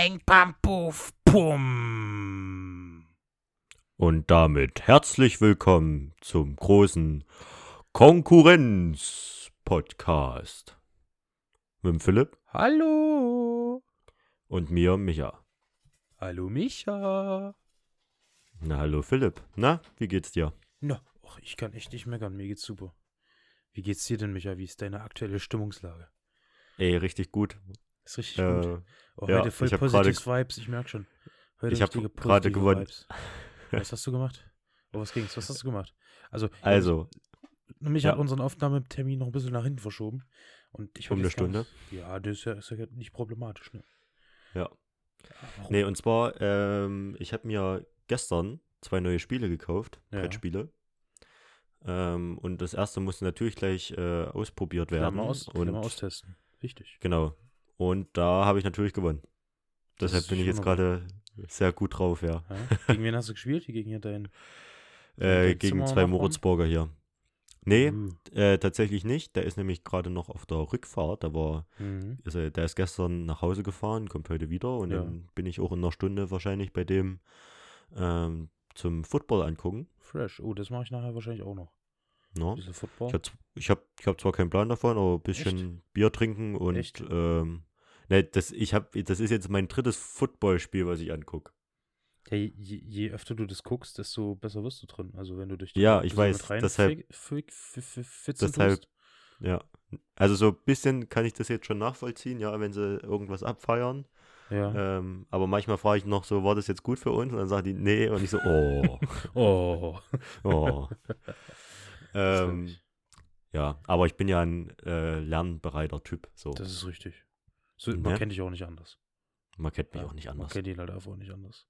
Bang, Pam, Puff, Pum. Und damit herzlich willkommen zum großen Konkurrenz-Podcast. Mit dem Philipp Hallo. und mir, Micha. Hallo, Micha. Na, hallo Philipp. Na, wie geht's dir? Na, och, ich kann echt nicht meckern. Mir geht's super. Wie geht's dir denn, Micha? Wie ist deine aktuelle Stimmungslage? Ey, richtig gut. Ist richtig Äh, gut. Oh, ja, heute voll positive Vibes, ich merk schon. Heute Ich hab richtige gerade gewonnen. Vibes. Was hast du gemacht? Oh, was ging's? Was hast du gemacht? Also, also, mich ja. hat unseren Aufnahmetermin noch ein bisschen nach hinten verschoben. Und ich Um eine Stunde? nicht- Ja, das ist ja, ist ja nicht problematisch, ne? ja. Warum? Nee, und zwar, ähm, ich habe mir gestern zwei neue Spiele gekauft, Ja. Brettspiele. Ähm, und das erste musste natürlich gleich äh, ausprobiert werden. Klammer, aus, und Klammer austesten. Wichtig. Genau. Und da habe ich natürlich gewonnen. Das Deshalb bin ich jetzt gerade sehr gut drauf, ja. Ja? Gegen wen hast du gespielt? Gegen hier deinen. Äh, gegen zwei? Moritzburger hier. Nee, Uh, äh, tatsächlich nicht. Der ist nämlich gerade noch auf der Rückfahrt. Der, war, mhm. ist, er- der ist gestern nach Hause gefahren, kommt heute wieder. Und Ja. dann bin ich auch in einer Stunde wahrscheinlich bei dem ähm, zum Football angucken. Fresh. Oh, das mache ich nachher wahrscheinlich auch noch. Football. Ich habe ich hab, ich hab zwar keinen Plan davon, aber ein bisschen Bier trinken und Echt? ähm, ne, das, ich hab, das ist jetzt mein drittes Footballspiel, was ich angucke. Ja, je, je- öfter du das guckst, desto besser wirst du drin. Also wenn du dich Ja, ich weiß, deshalb- deshalb-. Ja. Also so ein bisschen kann ich das jetzt schon nachvollziehen, ja, wenn sie irgendwas abfeiern. Ja. Ähm, aber manchmal frage ich noch so, war das jetzt gut für uns? Und dann sagen die, nee. Und ich so, oh, Oh. oh. Ähm, ja, aber ich bin ja ein äh, lernbereiter Typ. So. Das ist richtig. So, man Ne? kennt dich auch nicht anders. Man kennt mich Ja, auch nicht Man anders. kennt ihn halt einfach auch nicht anders.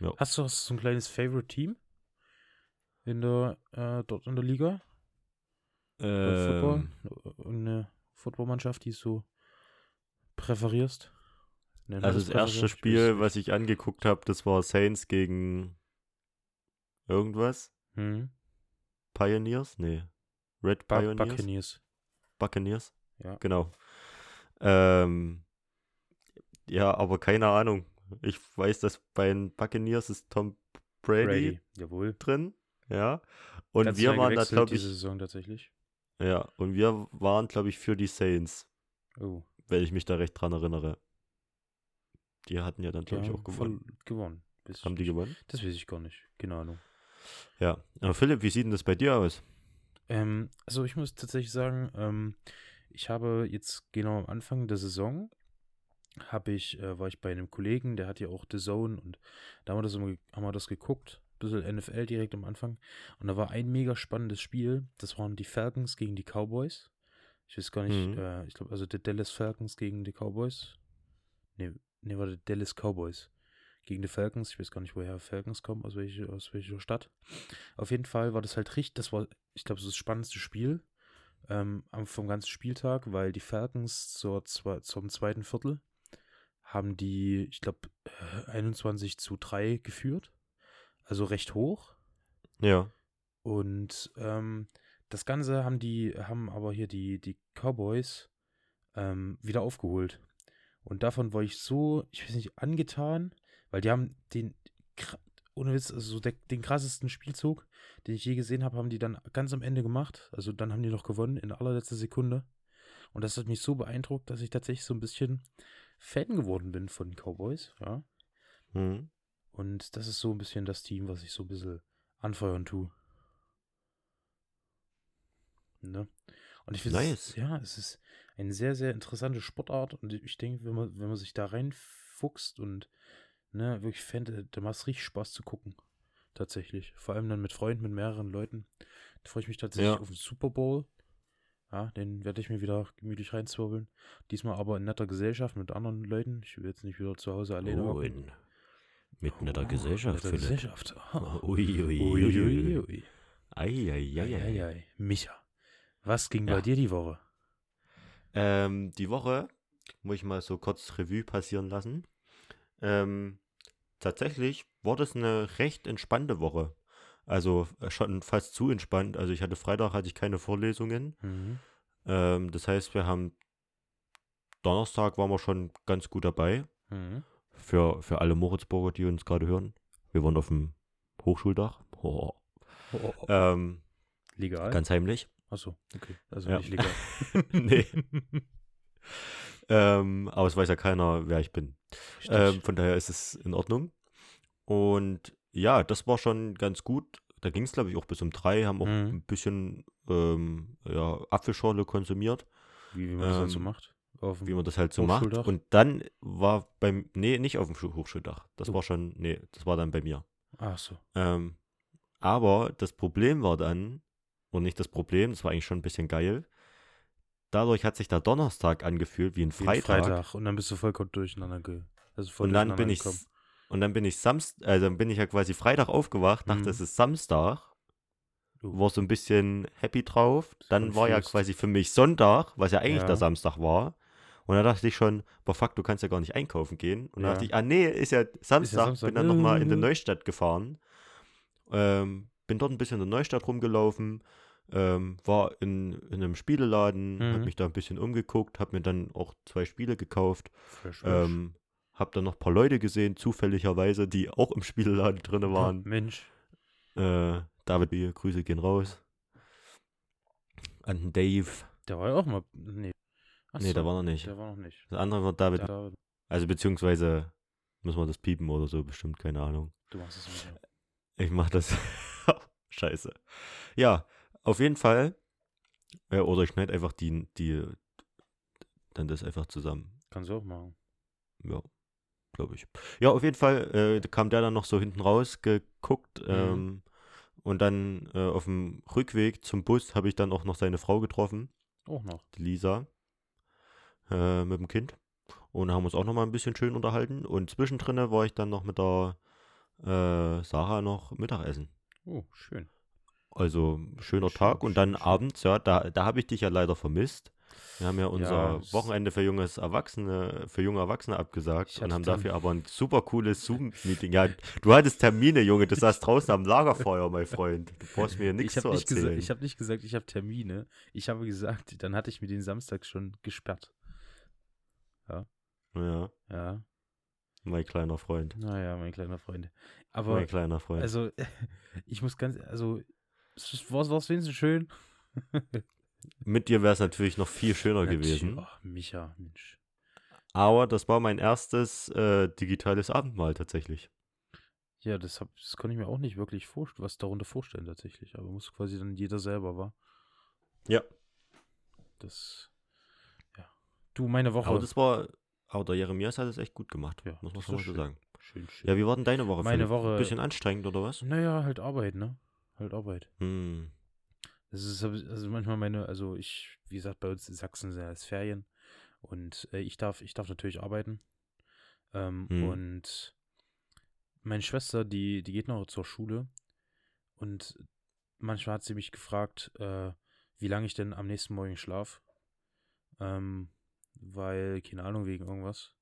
Ja. Hast du hast so ein kleines Favorite Team in der äh, dort in der Liga? Bei Football? Ähm, Eine Footballmannschaft, die du so präferierst? Man also das erste? Spiel, was ich angeguckt habe, das war Saints gegen irgendwas. Hm. Pioneers? Nee. Red Pioneers? Buccaneers. Buccaneers? Ja. Genau. Ähm, ja, aber keine Ahnung. Ich weiß, dass bei den Buccaneers ist Tom Brady, Brady. Drin. Ja. Und Ganz wir waren da, glaube diese ich, Saison tatsächlich. ja, und wir waren, glaube ich, für die Saints, Oh. wenn ich mich da recht dran erinnere. Die hatten ja dann, glaube ich, ja, auch gewonnen. gewonnen. Haben ich die nicht. gewonnen? Das weiß ich gar nicht. Keine Ahnung. Ja. Aber Philipp, wie sieht denn das bei dir aus? Ähm, also ich muss tatsächlich sagen, ähm, ich habe jetzt genau am Anfang der Saison habe ich, äh, war ich bei einem Kollegen, der hat ja auch The Zone und da haben wir das, haben wir das geguckt, bisschen NFL direkt am Anfang und da war ein mega spannendes Spiel, das waren die Falcons gegen die Cowboys. Ich weiß gar nicht, Mhm. äh, ich glaube also die Dallas Falcons gegen die Cowboys. Ne, ne, war die Dallas Cowboys gegen die Falcons. Ich weiß gar nicht, woher Falcons kommen, aus, welche, aus welcher Stadt. Auf jeden Fall war das halt richtig, das war, ich glaube, so das spannendste Spiel ähm, vom ganzen Spieltag, weil die Falcons zur, zwe- zum zweiten Viertel haben die, ich glaube, äh, 21 zu 3 geführt. Also recht hoch. Ja. Und ähm, das Ganze haben die, haben aber hier die, die Cowboys ähm, wieder aufgeholt. Und davon war ich so, ich weiß nicht, angetan, weil die haben den, ohne Witz, also so der, den krassesten Spielzug, den ich je gesehen habe, haben die dann ganz am Ende gemacht. Also dann haben die noch gewonnen in allerletzter Sekunde. Und das hat mich so beeindruckt, dass ich tatsächlich so ein bisschen Fan geworden bin von den Cowboys, ja. Mhm. Und das ist so ein bisschen das Team, was ich so ein bisschen anfeuern tue. Ne? Und ich finde, Nice. es, ja, es ist eine sehr, sehr interessante Sportart und ich denke, wenn man, wenn man sich da reinfuchst und ne, wirklich Fan, da da macht es richtig Spaß zu gucken. Tatsächlich. Vor allem dann mit Freunden, mit mehreren Leuten. Da freue ich mich tatsächlich Ja. auf den Super Bowl. Ja, den werde ich mir wieder gemütlich reinzwirbeln. Diesmal aber in netter Gesellschaft mit anderen Leuten. Ich will jetzt nicht wieder zu Hause alleine Oh, in, mit netter Oh, Gesellschaft, netter Philipp. Gesellschaft. Ui, ui, ui, ui. Uiuiui. Ei, ei, ei, ei. Eieiei. Micha, was ging Ja. bei dir die Woche? Ähm, die Woche, muss ich mal so kurz Revue passieren lassen. Ähm, tatsächlich war das eine recht entspannte Woche. Also äh, schon fast zu entspannt. Also ich hatte Freitag hatte ich keine Vorlesungen. Mhm. Ähm, das heißt, wir haben Donnerstag waren wir schon ganz gut dabei. Mhm. für, für alle Moritzburger, die uns gerade hören. Wir waren auf dem Hochschuldach. Oh. Oh, oh. Ähm, Legal? ganz heimlich. Achso, okay. Also Ja. nicht legal. nee. Ähm, aber es weiß ja keiner, wer ich bin. Ähm, von daher ist es in Ordnung. Und ja, das war schon ganz gut. Da ging es, glaube ich, auch bis um drei, haben auch Mhm. ein bisschen ähm, ja, Apfelschorle konsumiert, wie, wie man das halt so ähm, macht. Auf dem wie man das halt so macht. Und dann war beim, nee, nicht auf dem Schu- Hochschuldach. Das Oh. war schon, nee, das war dann bei mir. Ach so. Ähm, aber das Problem war dann, und nicht das Problem, das war eigentlich schon ein bisschen geil. Dadurch hat sich der Donnerstag angefühlt wie ein Wie ein Freitag. Freitag. Und dann bist du vollkommen durcheinander ge also voll Und dann bin ich gekommen. Und dann bin ich Samstag, also dann bin ich ja quasi Freitag aufgewacht, dachte, Mhm. es ist Samstag, war so ein bisschen happy drauf. Dann war ja quasi für mich Sonntag, was ja eigentlich Ja. der Samstag war. Und dann dachte ich schon, boah fuck, du kannst ja gar nicht einkaufen gehen. Und dann Ja. dachte ich, ah nee, ist ja Samstag, Samstag. bin dann nochmal in der Mhm. Neustadt gefahren. Ähm, bin dort ein bisschen in der Neustadt rumgelaufen, ähm, war in, in einem Spieleladen, hab Mhm. mich da ein bisschen umgeguckt, hab mir dann auch zwei Spiele gekauft. Fresh. Ähm, hab dann noch ein paar Leute gesehen, zufälligerweise, die auch im Spieleladen drin Oh, waren. Mensch. Äh, David, hier, Grüße gehen raus. An den Dave. Der war ja auch mal. Nee. Ach nee, der war noch nicht. Der war noch nicht. Das andere war David. Da, Also beziehungsweise müssen wir das piepen oder so, bestimmt, keine Ahnung. du machst es nicht. Ich mach das. Scheiße. Ja, auf jeden Fall. Ja, oder ich schneide einfach die, die, dann das einfach zusammen. Kannst du auch machen. Ja, glaube ich. Ja, auf jeden Fall äh, kam der dann noch so hinten raus geguckt. Mhm. Ähm, und dann äh, auf dem Rückweg zum Bus habe ich dann auch noch seine Frau getroffen, Auch noch. die Lisa, äh, mit dem Kind. Und haben uns auch noch mal ein bisschen schön unterhalten. Und zwischendrin war ich dann noch mit der äh, Sarah noch Mittagessen. Oh, schön. Also schöner Schön, Tag. Und schön, dann schön. abends, ja, da, da habe ich dich ja leider vermisst. Wir haben ja unser es- Wochenende für junges Erwachsene, für junge Erwachsene abgesagt und haben dafür aber ein super cooles Zoom-Meeting. Ja, du hattest Termine, Junge, du saßt draußen am Lagerfeuer, mein Freund. Du brauchst mir nichts ich zu habe nicht, erzählen. ich hab nicht gesagt, ich habe Termine. Ich habe gesagt, dann hatte ich mir den Samstag schon gesperrt. ja, Ja, mein kleiner Freund. naja, mein kleiner Freund. Aber, mein kleiner Freund. also, ich muss ganz, also, war es wenigstens schön? Mit dir wäre es natürlich noch viel schöner gewesen. Ach, Micha, Mensch. Aber das war mein erstes äh, digitales Abendmahl tatsächlich. Ja, das, hab, das konnte ich mir auch nicht wirklich vorstellen, was darunter vorstellen tatsächlich. Aber muss quasi dann jeder selber, war. Ja. Das, ja. Du, meine Woche. Aber das war, aber der Jeremias hat es echt gut gemacht, Ja, muss man schon mal so schön. sagen. schön, schön. Ja, wie war denn deine Woche? Meine Philipp? Woche- Ein bisschen anstrengend, oder was? Naja, halt Arbeit, ne? Halt Arbeit. Hm. Das ist also manchmal meine, also ich, wie gesagt, bei uns in Sachsen sind es Ferien und äh, ich darf, ich darf natürlich arbeiten. Ähm, Mhm. Und meine Schwester, die, die geht noch zur Schule und manchmal hat sie mich gefragt, äh, wie lange ich denn am nächsten Morgen schlaf. Ähm, weil, keine Ahnung, wegen irgendwas.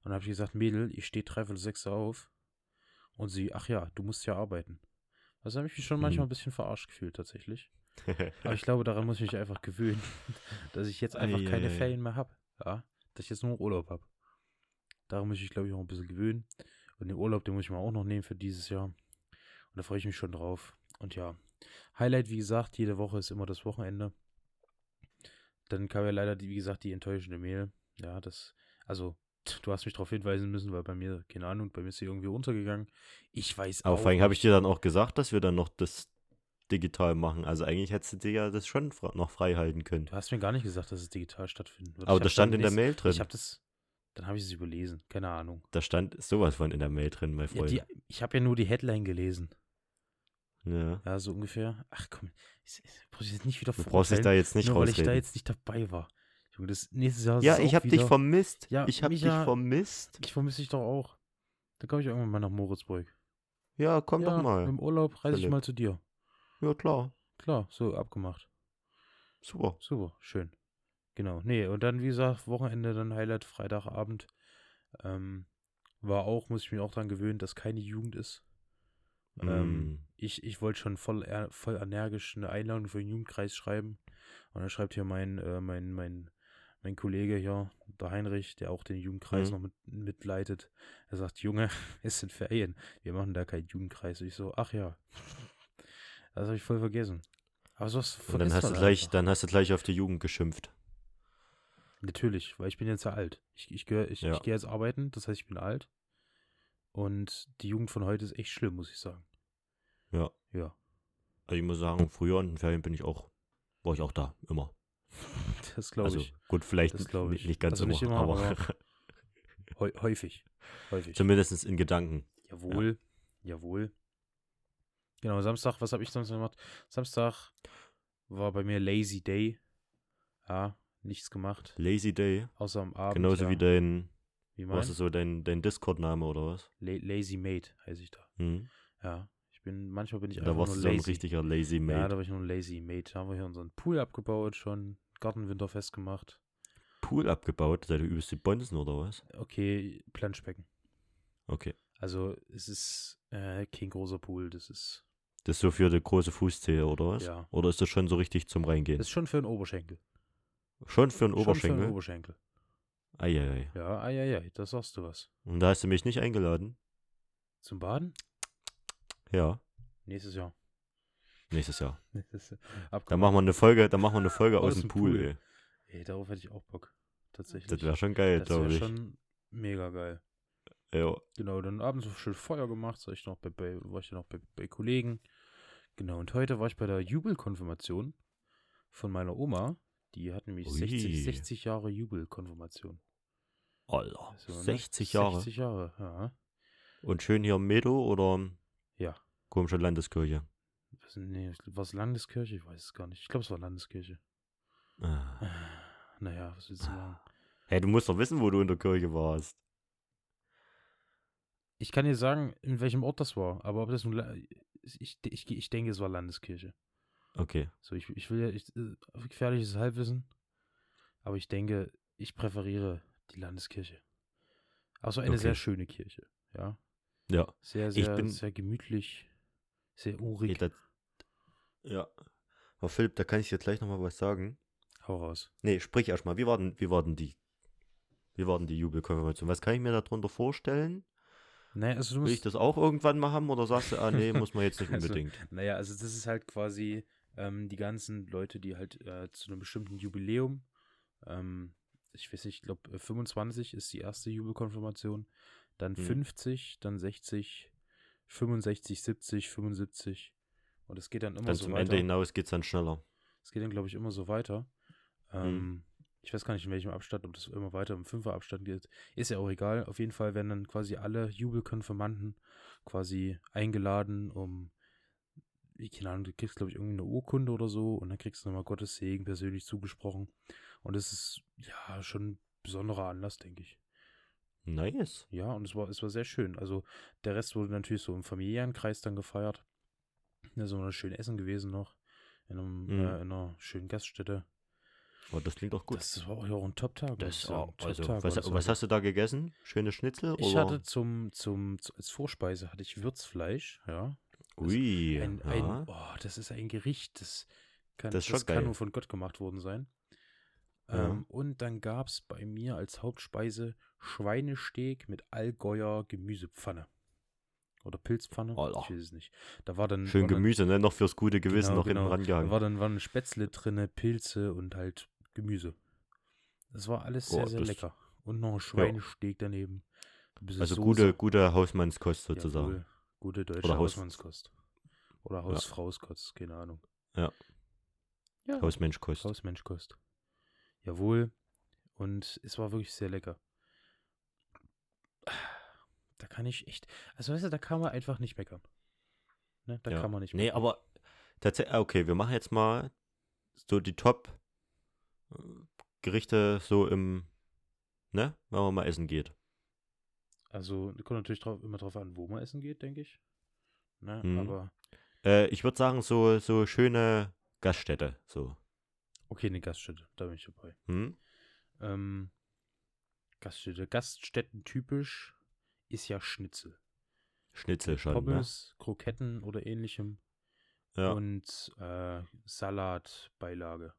Und dann habe ich gesagt, Mädel, ich stehe dreiviertel sechs auf. Und sie, ach ja, du musst ja arbeiten. Also habe ich mich schon manchmal Mhm. ein bisschen verarscht gefühlt, tatsächlich. Aber ich glaube, daran muss ich mich einfach gewöhnen, dass ich jetzt einfach keine. Ferien mehr habe. Ja, dass ich jetzt nur Urlaub habe. Daran muss ich, mich, glaube ich, auch ein bisschen gewöhnen. Und den Urlaub, den muss ich mir auch noch nehmen für dieses Jahr. Und da freue ich mich schon drauf. Und ja, Highlight, wie gesagt, jede Woche ist immer das Wochenende. Dann kam ja leider, die, wie gesagt, die enttäuschende Mail. Ja, das, also, du hast mich darauf hinweisen müssen, weil bei mir, keine Ahnung, bei mir ist sie irgendwie untergegangen. Ich weiß Aber auch. vor allem habe ich dir dann auch gesagt, dass wir dann noch das digital machen. Also eigentlich hättest du dir ja das schon noch frei halten können. Du hast mir gar nicht gesagt, dass es digital stattfinden wird. Aber das stand in der Mail drin. Ich habe das, dann habe ich es überlesen. Keine Ahnung. Da stand sowas von in der Mail drin, mein Ja, Freund. die, ich habe ja nur die Headline gelesen. Ja. Ja, so ungefähr. Ach komm, ich, ich brauch ich jetzt nicht wieder Du brauchst dich da jetzt nicht nur weil ich da rausreden. jetzt nicht dabei war. Junge, das nächstes Jahr ja, ich habe dich vermisst. Ja, ich habe dich vermisst. Ich vermisse dich doch auch. Dann komme ich irgendwann mal nach Moritzburg. Ja, komm ja, doch mal. Im Urlaub reise ich mal zu dir. Ja, klar. Klar, so abgemacht. Super. Super, schön. Genau. Nee, und dann, wie gesagt, Wochenende, dann Highlight, Freitagabend. Ähm, war auch, muss ich mir auch dran gewöhnen, dass keine Jugend ist. Ähm, Mm. ich ich wollte schon voll, voll energisch eine Einladung für den Jugendkreis schreiben. Und dann schreibt hier mein, äh, mein, mein, mein Kollege hier, der Heinrich, der auch den Jugendkreis Mhm. noch mit, mitleitet, er sagt, Junge, es sind Ferien, wir machen da keinen Jugendkreis. Und ich so, ach ja, das habe ich voll vergessen. Aber sowas Und dann hast du gleich, einfach. dann hast du gleich auf die Jugend geschimpft. Natürlich, weil ich bin jetzt ja alt. Ich, ich, gehör, ich, Ja. ich gehe jetzt arbeiten, das heißt, ich bin alt. Und die Jugend von heute ist echt schlimm, muss ich sagen. Ja. Ja, Also ich muss sagen, früher in den Ferien bin ich auch, war ich auch da, immer. das glaube Also ich. gut, vielleicht Das ich. nicht ganz Also nicht immer, immer, aber aber- Häu häufig. Häufig. zumindest in Gedanken. Jawohl, jawohl. Genau, Samstag, was habe ich Samstag gemacht? Samstag war bei mir Lazy Day. Ja, nichts gemacht. Lazy Day, Außer am Abend. genauso ja. wie dein, Wie mein? was ist so dein, dein Discord-Name oder was? La Lazy Mate heiße ich da. Hm? Ja, ich bin, manchmal bin ich Da einfach warst nur du so ein lazy. richtiger Lazy Ja, Mate. da war ich nur ein Lazy Mate. Da haben wir hier unseren Pool abgebaut, schon Gartenwinterfest gemacht. Pool abgebaut, seid ihr übelst die Bonzen oder was? Okay, Planschbecken. Okay. Also es ist äh, kein großer Pool, das ist, Das ist so für die große Fußzehe oder was? Ja. Oder ist das schon so richtig zum Reingehen? das ist schon für einen Oberschenkel. schon für einen Schon für Oberschenkel? einen Oberschenkel. Eieiei. Ja, eieiei, da sagst du was. Und da hast du mich nicht eingeladen? Zum Baden? Ja, Nächstes Jahr. nächstes Jahr. Nächstes Jahr. Da machen wir eine Folge, da machen wir eine Folge aus, Aus dem Pool, Pool. ey. Ey, darauf hätte ich auch Bock. Tatsächlich. Das wäre schon geil, Das wäre glaube ich. schon mega geil. Ja. Genau, dann abends so schön Feuer gemacht, war ich noch bei, bei, war ich dann noch bei, bei Kollegen. Genau, und heute war ich bei der Jubelkonfirmation von meiner Oma. Die hat nämlich Ui. 60, 60 Jahre Jubelkonfirmation. Alter, Also, ne? 60 Jahre. 60 Jahre, ja. Und schön hier im Medo oder Ja. komische Landeskirche? Was, nee, war es Landeskirche? Ich weiß es gar nicht. Ich glaube, es war Landeskirche. Ah. Naja, was willst du machen? Hey, du musst doch wissen, wo du in der Kirche warst. Ich kann dir sagen, in welchem Ort das war, aber ob das nun. Ich, ich, ich denke, es war Landeskirche. Okay. So, ich, ich will ja. Ich, äh, gefährliches Halbwissen. Aber ich denke, ich präferiere die Landeskirche. Also eine Okay. sehr schöne Kirche. Ja. Ja. Sehr, Ich sehr, bin- sehr gemütlich. Sehr Hey, urig. das, ja. Aber Philipp, da kann ich dir gleich nochmal was sagen. Hau raus. Nee, sprich erstmal. Wie war denn, wie war denn die, wie war denn die Jubelkonfirmation? Was kann ich mir darunter vorstellen? Naja, also du Will ich das auch irgendwann mal haben oder sagst du, ah nee, muss man jetzt nicht Also, unbedingt? Naja, also das ist halt quasi ähm, die ganzen Leute, die halt äh, zu einem bestimmten Jubiläum, ähm, ich weiß nicht, ich glaube 25 ist die erste Jubelkonfirmation, dann Hm. 50, dann 60, 65, 70, 75 und es geht dann immer Dann so zum weiter. Ende hinaus geht's dann schneller. Es geht dann, glaube ich, immer so weiter. Hm. Ich weiß gar nicht, in welchem Abstand, ob das immer weiter im Fünferabstand geht. Ist ja auch egal. Auf jeden Fall werden dann quasi alle Jubelkonfirmanden quasi eingeladen, um, wie, keine Ahnung, du kriegst, glaube ich, irgendwie eine Urkunde oder so und dann kriegst du nochmal Gottes Segen persönlich zugesprochen. Und es ist ja schon ein besonderer Anlass, denke ich. Nice. Ja, und es war, es war sehr schön. Also der Rest wurde natürlich so im familiären Kreis dann gefeiert. Da ist immer schön Essen gewesen noch. In, einem, Mhm. äh, in einer schönen Gaststätte. Oh, das klingt doch gut. Das war auch ein Top-Tag. Das, sagen. oh, also, Top-Tag was, das was hast du da gegessen? Schöne Schnitzel? Ich oder? hatte zum, zum, zu- als Vorspeise hatte ich Würzfleisch, ja. Ui, Ein, ja. ein, oh, das ist ein Gericht, das kann, Das das kann nur von Gott gemacht worden sein. Ja. Ähm, und dann gab es bei mir als Hauptspeise Schweinesteak mit Allgäuer Gemüsepfanne. Oder Pilzpfanne, Alter. ich weiß es nicht. Da war dann Schön war dann- Gemüse, ne? Noch fürs gute Gewissen Genau, noch hinten genau. Da rangehangen. war dann waren Spätzle drinne, Pilze und halt Gemüse. Das war alles sehr, Oh, sehr lecker. Und noch ein Schweinesteak daneben. Ein bisschen Also Soße. gute, gute Hausmannskost sozusagen. Jawohl. Gute deutsche Oder Haus- Hausmannskost. Oder Hausfrauskost, keine Ahnung. Ja. Ja, Hausmenschkost. Hausmenschkost. Jawohl. Und es war wirklich sehr lecker. Da kann ich echt. Also weißt du, da kann man einfach nicht meckern. Ne? Da ja. kann man nicht Nee, meckern. aber tatsächlich, okay, wir machen jetzt mal so die Top Gerichte so im, ne? Wenn man mal essen geht. Also, kommt natürlich drauf, immer drauf an, wo man essen geht, denke ich. Ne? Mhm. Aber Äh, ich würde sagen, so, so schöne Gaststätte. So. okay, eine Gaststätte, da bin ich dabei. Hm? Ähm, Gaststätte. Gaststätten typisch ist ja Schnitzel. Schnitzel schon, ne? Pommes, Kroketten oder ähnlichem. Ja. Und äh, Salatbeilage.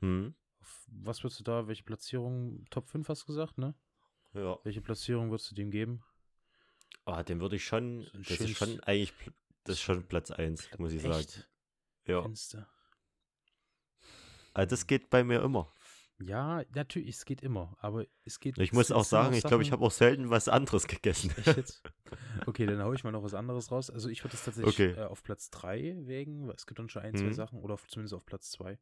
Hm? Auf was würdest du da, welche Platzierung? Top 5 hast du gesagt, ne? Ja. Welche Platzierung würdest du dem geben? Ah, den würde ich schon, So das ist schon eigentlich, das ist schon Platz 1, muss ich sagen. Echt? Ja. Fenster. Also das geht bei mir immer. Ja, natürlich, es geht immer, aber es geht. Ich muss auch sagen, ich glaube, ich habe auch selten was anderes gegessen. Okay, dann hau ich mal noch was anderes raus. Also ich würde es tatsächlich Okay. äh, auf Platz 3 wägen, weil es gibt dann schon ein, zwei Mhm. Sachen, oder auf, zumindest auf Platz 2.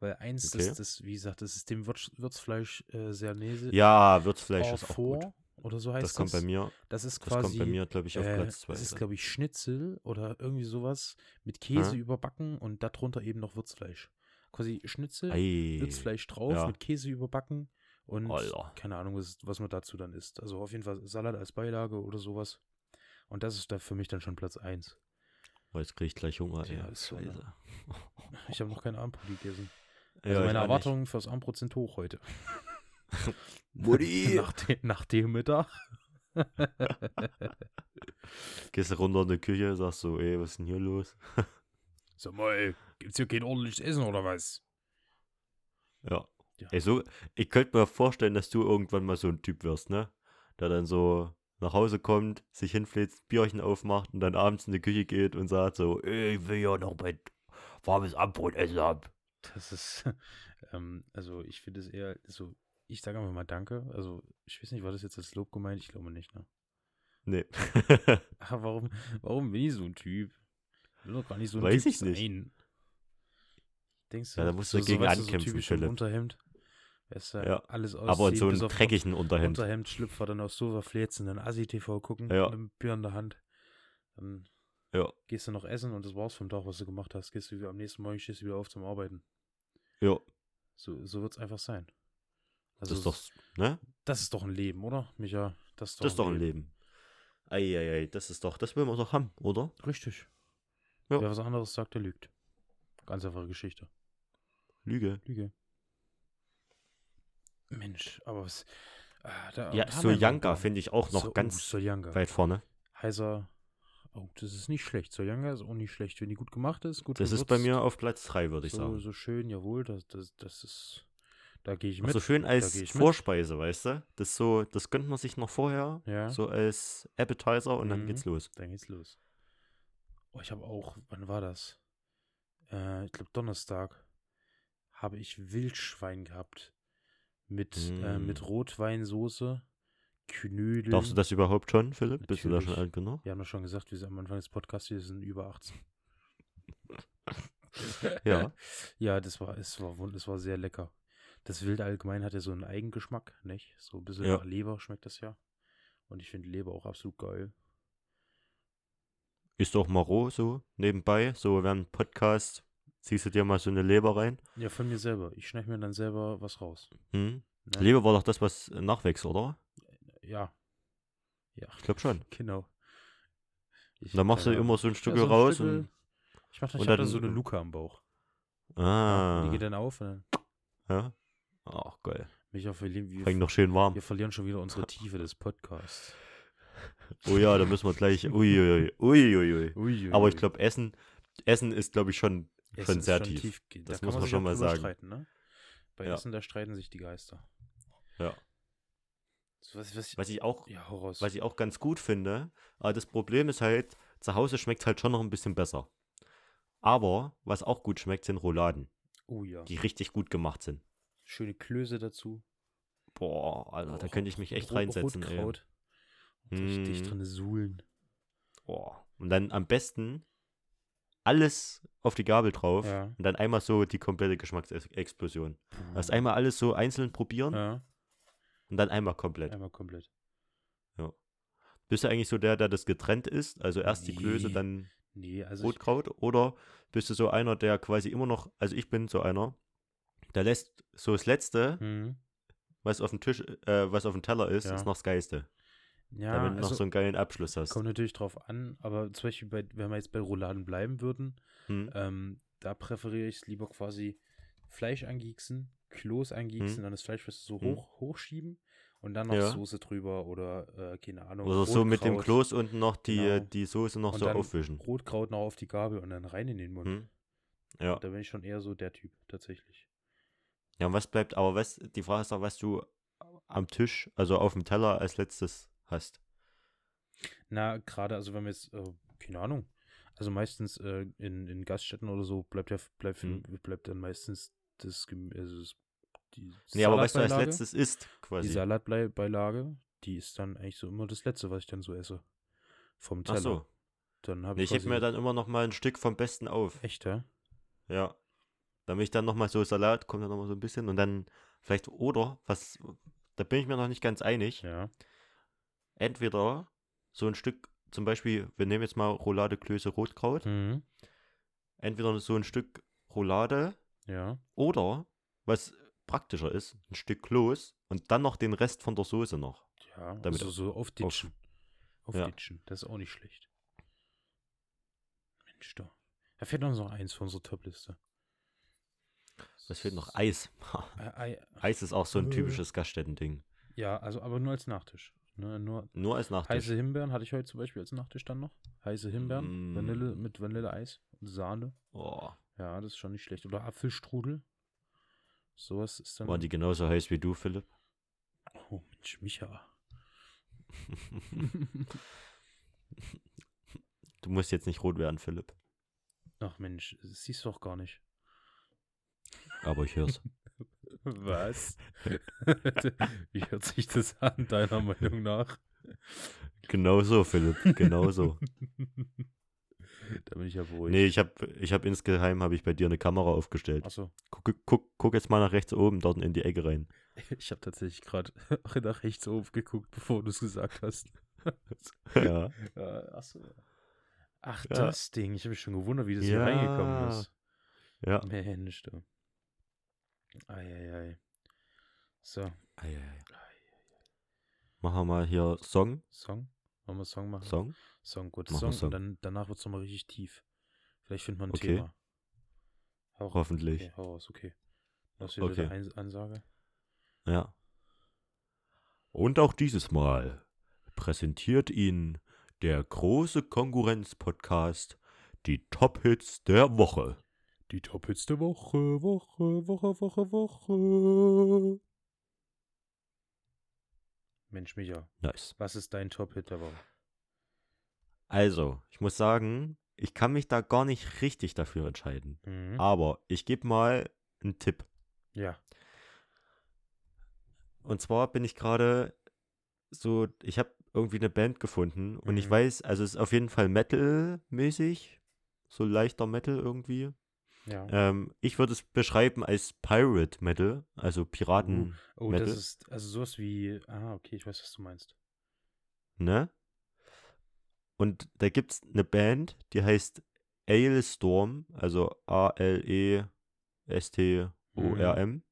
Weil eins, Okay. das, das, wie gesagt, das ist dem Würz, Würzfleisch äh, Sernese Ja, Würzfleisch ist auch gut. oder so heißt Das kommt bei mir, Das ist das kommt quasi, bei mir, glaube ich, auf äh, Platz 2. das ist, glaube ich, Schnitzel oder irgendwie sowas mit Käse überbacken und darunter eben noch Würzfleisch. Quasi Schnitzel, Ei, Würzfleisch drauf, ja. mit Käse überbacken und Alter. keine Ahnung, was, was man dazu dann isst. Also auf jeden Fall Salat als Beilage oder sowas. Und das ist da für mich dann schon Platz 1. Oh, jetzt kriege ich gleich Hunger. Ja, ey. ist so, ne? Scheiße. Ich habe noch keine Abendbrot gegessen. Ja, Also ich meine. Erwartungen fürs Abendbrot sind hoch heute. Mutti! nach, de nach dem Mittag. Gehst du runter in die Küche, sagst so, ey, was ist denn hier los? Sag mal, gibt's hier kein ordentliches Essen oder was? Ja. Ja. Ey, so, ich könnte mir vorstellen, dass du irgendwann mal so ein Typ wirst, ne? Der dann so nach Hause kommt, sich hinfläht, Bierchen aufmacht und dann abends in die Küche geht und sagt so, ich will ja noch mein warmes Abendbrot essen haben. Das ist, ähm, also ich finde es eher so, ich sage einfach mal Danke. Also ich weiß nicht, war das jetzt als Lob gemeint? Ich glaube nicht, ne? Nee. Ach, warum, warum bin ich so ein Typ? Ich will doch gar nicht so ein Weiß Typ ich nicht. sein. Denkst du, Ja, da musst du so, dagegen so, weißt ankämpfen, so Philipp. Unterhemd. Weißt du, Ja, alles Aber in so einem dreckigen Unterhemd. Unterhemd, Schlüpfer, dann aufs Sofa fläzen, dann Asi-TV gucken, Ja. mit einem Bier in der Hand. Dann Ja. gehst du noch essen und das war's vom Tag, was du gemacht hast. Gehst du wieder am nächsten Morgen, stehst du wieder auf zum Arbeiten. Ja, So, so wird's einfach sein. das Also ist doch, ne? Das ist doch ein Leben, oder, Micha? Das ist doch, Das ist doch ein Leben. Eieiei, das ist doch, das will man doch haben, oder? Richtig. Ja. Wer was anderes sagt, der lügt. Ganz einfache Geschichte. Lüge. Lüge. Mensch, aber was. Ah, da, Ja, paar- finde ich auch noch So- oh, ganz Soljanka. weit vorne. Heißer. Oh, das ist nicht schlecht. Soljanka ist auch nicht schlecht, wenn die gut gemacht ist. Gut Das ist bei gewürzt, mir auf Platz 3, würde ich so, sagen. so schön, jawohl. Das, das, das ist. Da gehe ich mit. so schön als ich mit. Vorspeise, weißt du? Das so, das gönnt man sich noch vorher, Ja. so als Appetizer und dann Mhm. geht's los. Dann geht's los. Oh, ich habe auch, wann war das? Äh, ich glaube Donnerstag habe ich Wildschwein gehabt. Mit, äh, Mm. mit Rotweinsoße, Knödeln. Darfst du das überhaupt schon, Philipp? Bist du da schon Natürlich. alt genug? Wir haben ja schon gesagt, wir sind am Anfang des Podcasts, wir sind über 18. Ja. ja, das war, es war, wund- es war sehr lecker. Das Wild allgemein hat ja so einen Eigengeschmack, nicht? So ein bisschen Ja. nach Leber schmeckt das ja. Und ich finde Leber auch absolut geil. Ist doch mal roh so nebenbei, so während Podcast, ziehst du dir mal so eine Leber rein. Ja, von mir selber. Ich schneide mir dann selber was raus. Hm? Ne? Leber war doch das, was nachwächst, oder? Ja. Ja, Ich glaube schon. genau. Ich, dann machst du Ahnung. immer so ein Stück Ja, so ein raus Stückel. und. Ich mach da, und ich hab da dann- so eine Luke am Bauch. Ah. Die geht dann auf und dann. Ja. Ach, geil. Micha, verlieren, wir, Fängt noch schön warm. wir verlieren schon wieder unsere Tiefe des Podcasts. Oh ja, da müssen wir gleich. Uiuiui. Uiuiui. Ui, Aber ich glaube, Essen, Essen ist, glaube ich, schon, Es schon sehr tief. Da Das kann muss man sich schon mal sagen. Streiten, ne? Bei Ja. Essen, da streiten sich die Geister. Ja. So, Was, was, Was ich auch, ja, was ich auch ganz gut finde, aber das Problem ist halt, zu Hause schmeckt halt schon noch ein bisschen besser. Aber was auch gut schmeckt, sind Rouladen, oh ja. die richtig gut gemacht sind. Schöne Klöße dazu. Boah, Alter, da Oh, könnte ich mich echt Rot- reinsetzen, ey. Rotkraut. Und richtig Mm. drin suhlen. Boah. Und dann am besten alles auf die Gabel drauf Ja. und dann einmal so die komplette Geschmacksexplosion. Erst einmal alles so einzeln probieren Ja, und dann einmal komplett. einmal komplett. Bist du eigentlich so der, der das getrennt isst? Also erst die Klöße, Nee. dann Nee, also Rotkraut? Oder bist du so einer, der quasi immer noch, also ich bin so einer, der lässt so das Letzte, Mhm. was auf dem Tisch, äh, was auf dem Teller ist, Ja. ist noch das Geiste. Ja, damit du noch also, so einen geilen Abschluss hast. kommt natürlich drauf an, aber zum Beispiel, bei, wenn wir jetzt bei Rouladen bleiben würden, Hm? ähm, da präferiere ich es lieber quasi Fleisch angieksen, Kloß angieksen, Hm. dann das Fleisch was so Hm. hoch, hochschieben und dann noch Ja. Soße drüber oder, äh, keine Ahnung, Oder so mit dem. Kloß unten noch die, Genau. die Soße noch Und so aufwischen. Rotkraut noch auf die Gabel und dann rein in den Mund. Hm? Ja. Da bin ich schon eher so der Typ, tatsächlich. Ja, und was bleibt, aber was, die Frage ist doch, was du am Tisch, also auf dem Teller als letztes hast. Na, gerade, also wenn wir jetzt, äh, keine Ahnung, also meistens äh, in, in Gaststätten oder so bleibt ja bleibt, Hm. bleibt dann meistens das, also das die Nee, aber was du als letztes isst, Die quasi. Salatbeilage, die ist dann eigentlich so immer das Letzte, was ich dann so esse. Vom Teller. Ach so. Dann habe Nee, ich ich heb quasi mir dann immer noch mal ein Stück vom Besten auf. echt, ja? Ja. Damit ich dann noch mal so Salat, kommt dann noch mal so ein bisschen und dann vielleicht, oder, was, da bin ich mir noch nicht ganz einig, Ja. Entweder so ein Stück, zum Beispiel, wir nehmen jetzt mal Roulade Klöße Rotkraut, Mhm. entweder so ein Stück Roulade Ja. oder, was praktischer ist, ein Stück Kloß und dann noch den Rest von der Soße noch. Ja, Damit also so aufditschen. Ja. Aufditschen, das ist auch nicht schlecht. Mensch, da. Da fehlt noch eins von unserer Topliste. Was fehlt noch? Eis. Ei, Ei, Eis ist auch so ein Äh. typisches Gaststätten-Ding. ja, also aber nur als Nachtisch. Ne, nur Nur als Nachtisch. heiße Himbeeren hatte ich heute zum Beispiel als Nachtisch dann noch. Heiße Himbeeren, Mm. Vanille mit Vanilleeis und Sahne. Oh, Ja, das ist schon nicht schlecht. Oder Apfelstrudel. Sowas ist dann. waren die genauso heiß wie du, Philipp? Oh, Mensch, Micha. Du musst jetzt nicht rot werden, Philipp. Ach Mensch, das siehst du doch gar nicht. Aber ich hör's. Was? Wie hört sich das an, deiner Meinung nach? genauso, Philipp. Genauso. da bin ich ja beruhigt. nee, ich hab, ich hab insgeheim habe ich bei dir eine Kamera aufgestellt. Achso, Guck, guck, guck jetzt mal nach rechts oben, dort in die Ecke rein. ich habe tatsächlich gerade nach rechts oben geguckt, bevor du es gesagt hast. Ja. Achso. Ach, Ja. das Ding. Ich habe mich schon gewundert, wie das hier Ja. reingekommen ist. Ja. Mensch, du. Eieiei. So, Eieiei. Machen wir mal hier Song. Song? Wollen wir Song machen? Song. Song, gut. Song, Song. und dann, danach wird es nochmal richtig tief. Vielleicht findet man ein Okay. Thema. Hau, Hoffentlich. Okay, hau raus, okay. Das wieder Okay. eine Ansage. Ja. Und auch dieses Mal präsentiert Ihnen der große Konkurrenz-Podcast die Top-Hits der Woche. Die Top-Hits der Woche, Woche, Woche, Woche, Woche. Mensch, Micha, Nice. was ist dein Top-Hit der Woche? Also, ich muss sagen, ich kann mich da gar nicht richtig dafür entscheiden. Mhm. Aber ich gebe mal einen Tipp. Ja. Und zwar bin ich gerade so, ich habe irgendwie eine Band gefunden und ich Mhm. weiß, also es ist auf jeden Fall Metal-mäßig, so leichter Metal irgendwie. Ja. Ähm, ich würde es beschreiben als Pirate Metal, also Piraten, oh, Metal. das ist also sowas wie. Ah, okay, ich weiß, was du meinst. ne? Und da gibt es eine Band, die heißt Ailstorm, also A-L-E-S-T-O-R-M.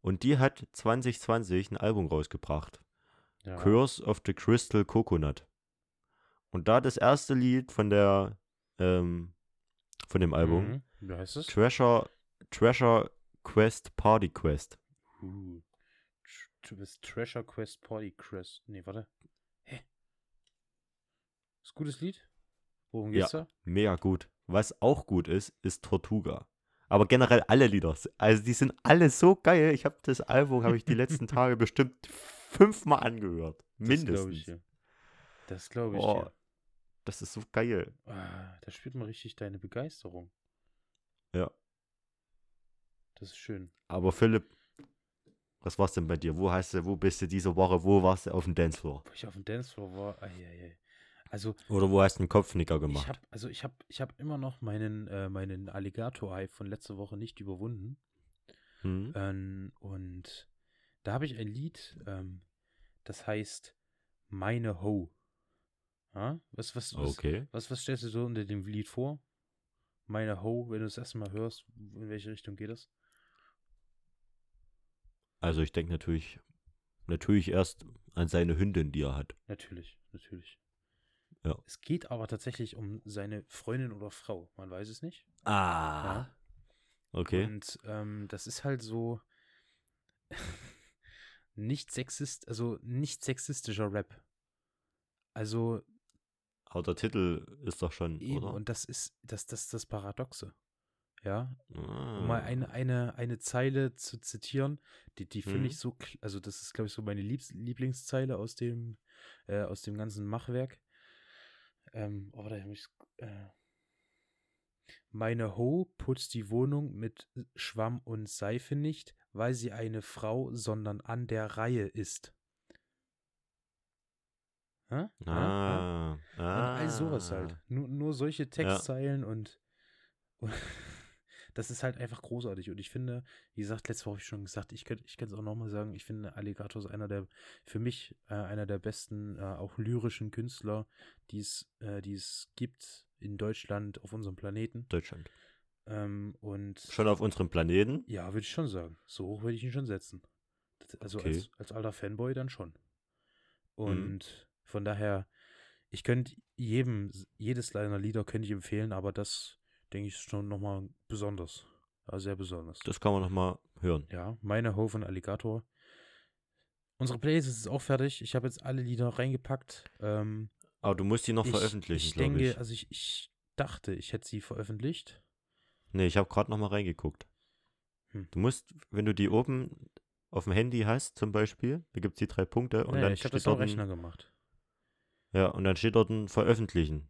Und die hat 2020 ein Album rausgebracht. Ja. Curse of the Crystal Coconut. Und da das erste Lied von der ähm, von dem Album, Mhm. Wie heißt es? Treasure, Treasure Quest Party Quest. Uh. Du bist Treasure Quest Party Quest. Nee, warte. Hä? Ist ein gutes Lied? Worum geht's da? Mega gut. Was auch gut ist, ist Tortuga. Aber generell alle Lieder. Also die sind alle so geil. Ich habe das Album, habe ich die letzten Tage bestimmt fünfmal angehört. Das glaube ich Mindestens. Das glaube ich Oh, das ist so geil. Ah, da spürt man richtig deine Begeisterung. Ja. Das ist schön. Aber Philipp, was war's denn bei dir? Wo hast du, wo bist du diese Woche? Wo warst du auf dem Dancefloor? Wo ich auf dem Dancefloor war, ei, ei, ei. Also, Oder wo hast du einen Kopfnicker ich gemacht? habe also ich habe ich habe immer noch meinen äh, meinen Alligator-Hype von letzter Woche nicht überwunden. Hm? Ähm, und da habe ich ein Lied, ähm, das heißt Meine Ho. Ja? Was, was, was, Okay. was, was stellst du so unter dem Lied vor? Meine Ho, wenn du das erste Mal hörst, in welche Richtung geht es? Also ich denke natürlich, natürlich erst an seine Hündin, die er hat. Natürlich, natürlich. Ja. Es geht aber tatsächlich um seine Freundin oder Frau. Man weiß es nicht. Ah. Ja. Okay. Und ähm, das ist halt so nicht sexist, also nicht sexistischer Rap. Also Aber der Titel ist doch schon, eben, oder? und das ist das, das, das Paradoxe. ja, um mal Ah. eine, eine, eine Zeile zu zitieren, die, die finde Mhm. ich so, also das ist, glaube ich, so meine Liebs Lieblingszeile aus dem, äh, aus dem ganzen Machwerk. Ähm, oh, da habe ich, äh, meine Ho putzt die Wohnung mit Schwamm und Seife nicht, weil sie eine Frau, sondern an der Reihe ist. Hä? Hä? Hä? Ah. Und all sowas Ah. halt. Nur, nur solche Textzeilen und, und das ist halt einfach großartig. Und ich finde, wie gesagt, letzte Woche habe ich schon gesagt, ich könnte ich es auch nochmal sagen, ich finde Alligator ist einer der, für mich äh, einer der besten, äh, auch lyrischen Künstler, die es, äh, die es gibt in Deutschland auf unserem Planeten. Deutschland. Ähm, und Schon auf unserem Planeten? ja, würde ich schon sagen. So hoch würde ich ihn schon setzen. Also Okay. Mhm. als, als alter Fanboy dann schon. Und von daher, ich könnte jedem, jedes seiner Lieder könnte ich empfehlen, aber das, denke ich, ist schon nochmal besonders. Ja, sehr besonders. Das kann man nochmal hören. ja, meine Ho von Alligator. Unsere Playlist ist auch fertig. Ich habe jetzt alle Lieder reingepackt. Ähm, Aber du musst die noch ich, veröffentlichen, ich denke, ich. also ich, ich dachte, ich hätte sie veröffentlicht. Nee, ich habe gerade nochmal reingeguckt. Hm. Du musst, wenn du die oben auf dem Handy hast, zum Beispiel, da gibt es die drei Punkte und Naja, dann ich habe das ein- Rechner gemacht. Ja, und dann steht dort ein Veröffentlichen.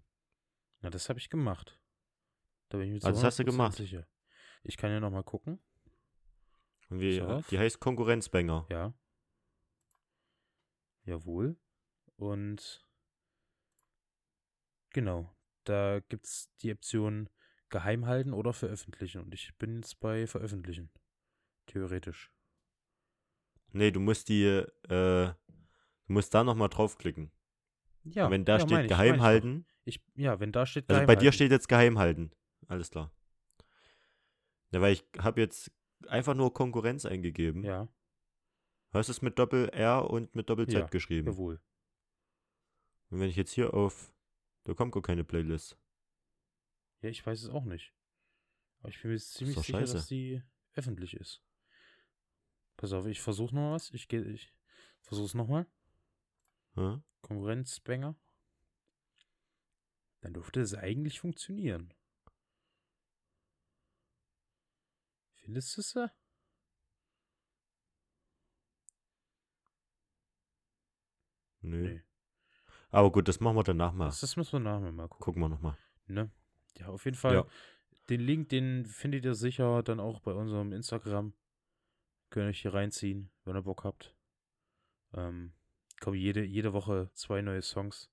Na, das habe ich gemacht. Da bin ich mir Ah, das hast du 100% gemacht? sicher. Ich kann ja noch mal gucken. Und wie, die heißt Konkurrenzbanger. Ja. Jawohl. Und genau, da gibt es die Option geheim halten oder veröffentlichen. Und ich bin jetzt bei veröffentlichen. Theoretisch. Nee, du musst die, äh, du musst da nochmal draufklicken. Ja, und wenn da ja, steht ich, geheim halten, Ich, ja, wenn da steht also bei dir steht jetzt geheim halten. Alles klar. Ja, weil ich habe jetzt einfach nur Konkurrenz eingegeben. Ja, Hast es mit Doppel R und mit Doppel Z Ja, geschrieben. jawohl. Und wenn ich jetzt hier auf, da kommt gar keine Playlist. Ja, ich weiß es auch nicht. Aber ich bin mir ziemlich sicher, scheiße. dass die öffentlich ist. Pass auf, ich versuche noch was. Ich gehe, ich versuche es nochmal. Konkurrenzbanger. Dann dürfte es eigentlich funktionieren. Findest du es? Nö. Nee. Aber gut, das machen wir danach mal. Das, das müssen wir nachher mal gucken. Gucken wir nochmal. Ne? Ja, auf jeden Fall. Ja. Den Link, den findet ihr sicher dann auch bei unserem Instagram. Könnt ihr euch hier reinziehen, wenn ihr Bock habt. Ähm, kommen jede, jede Woche zwei neue Songs.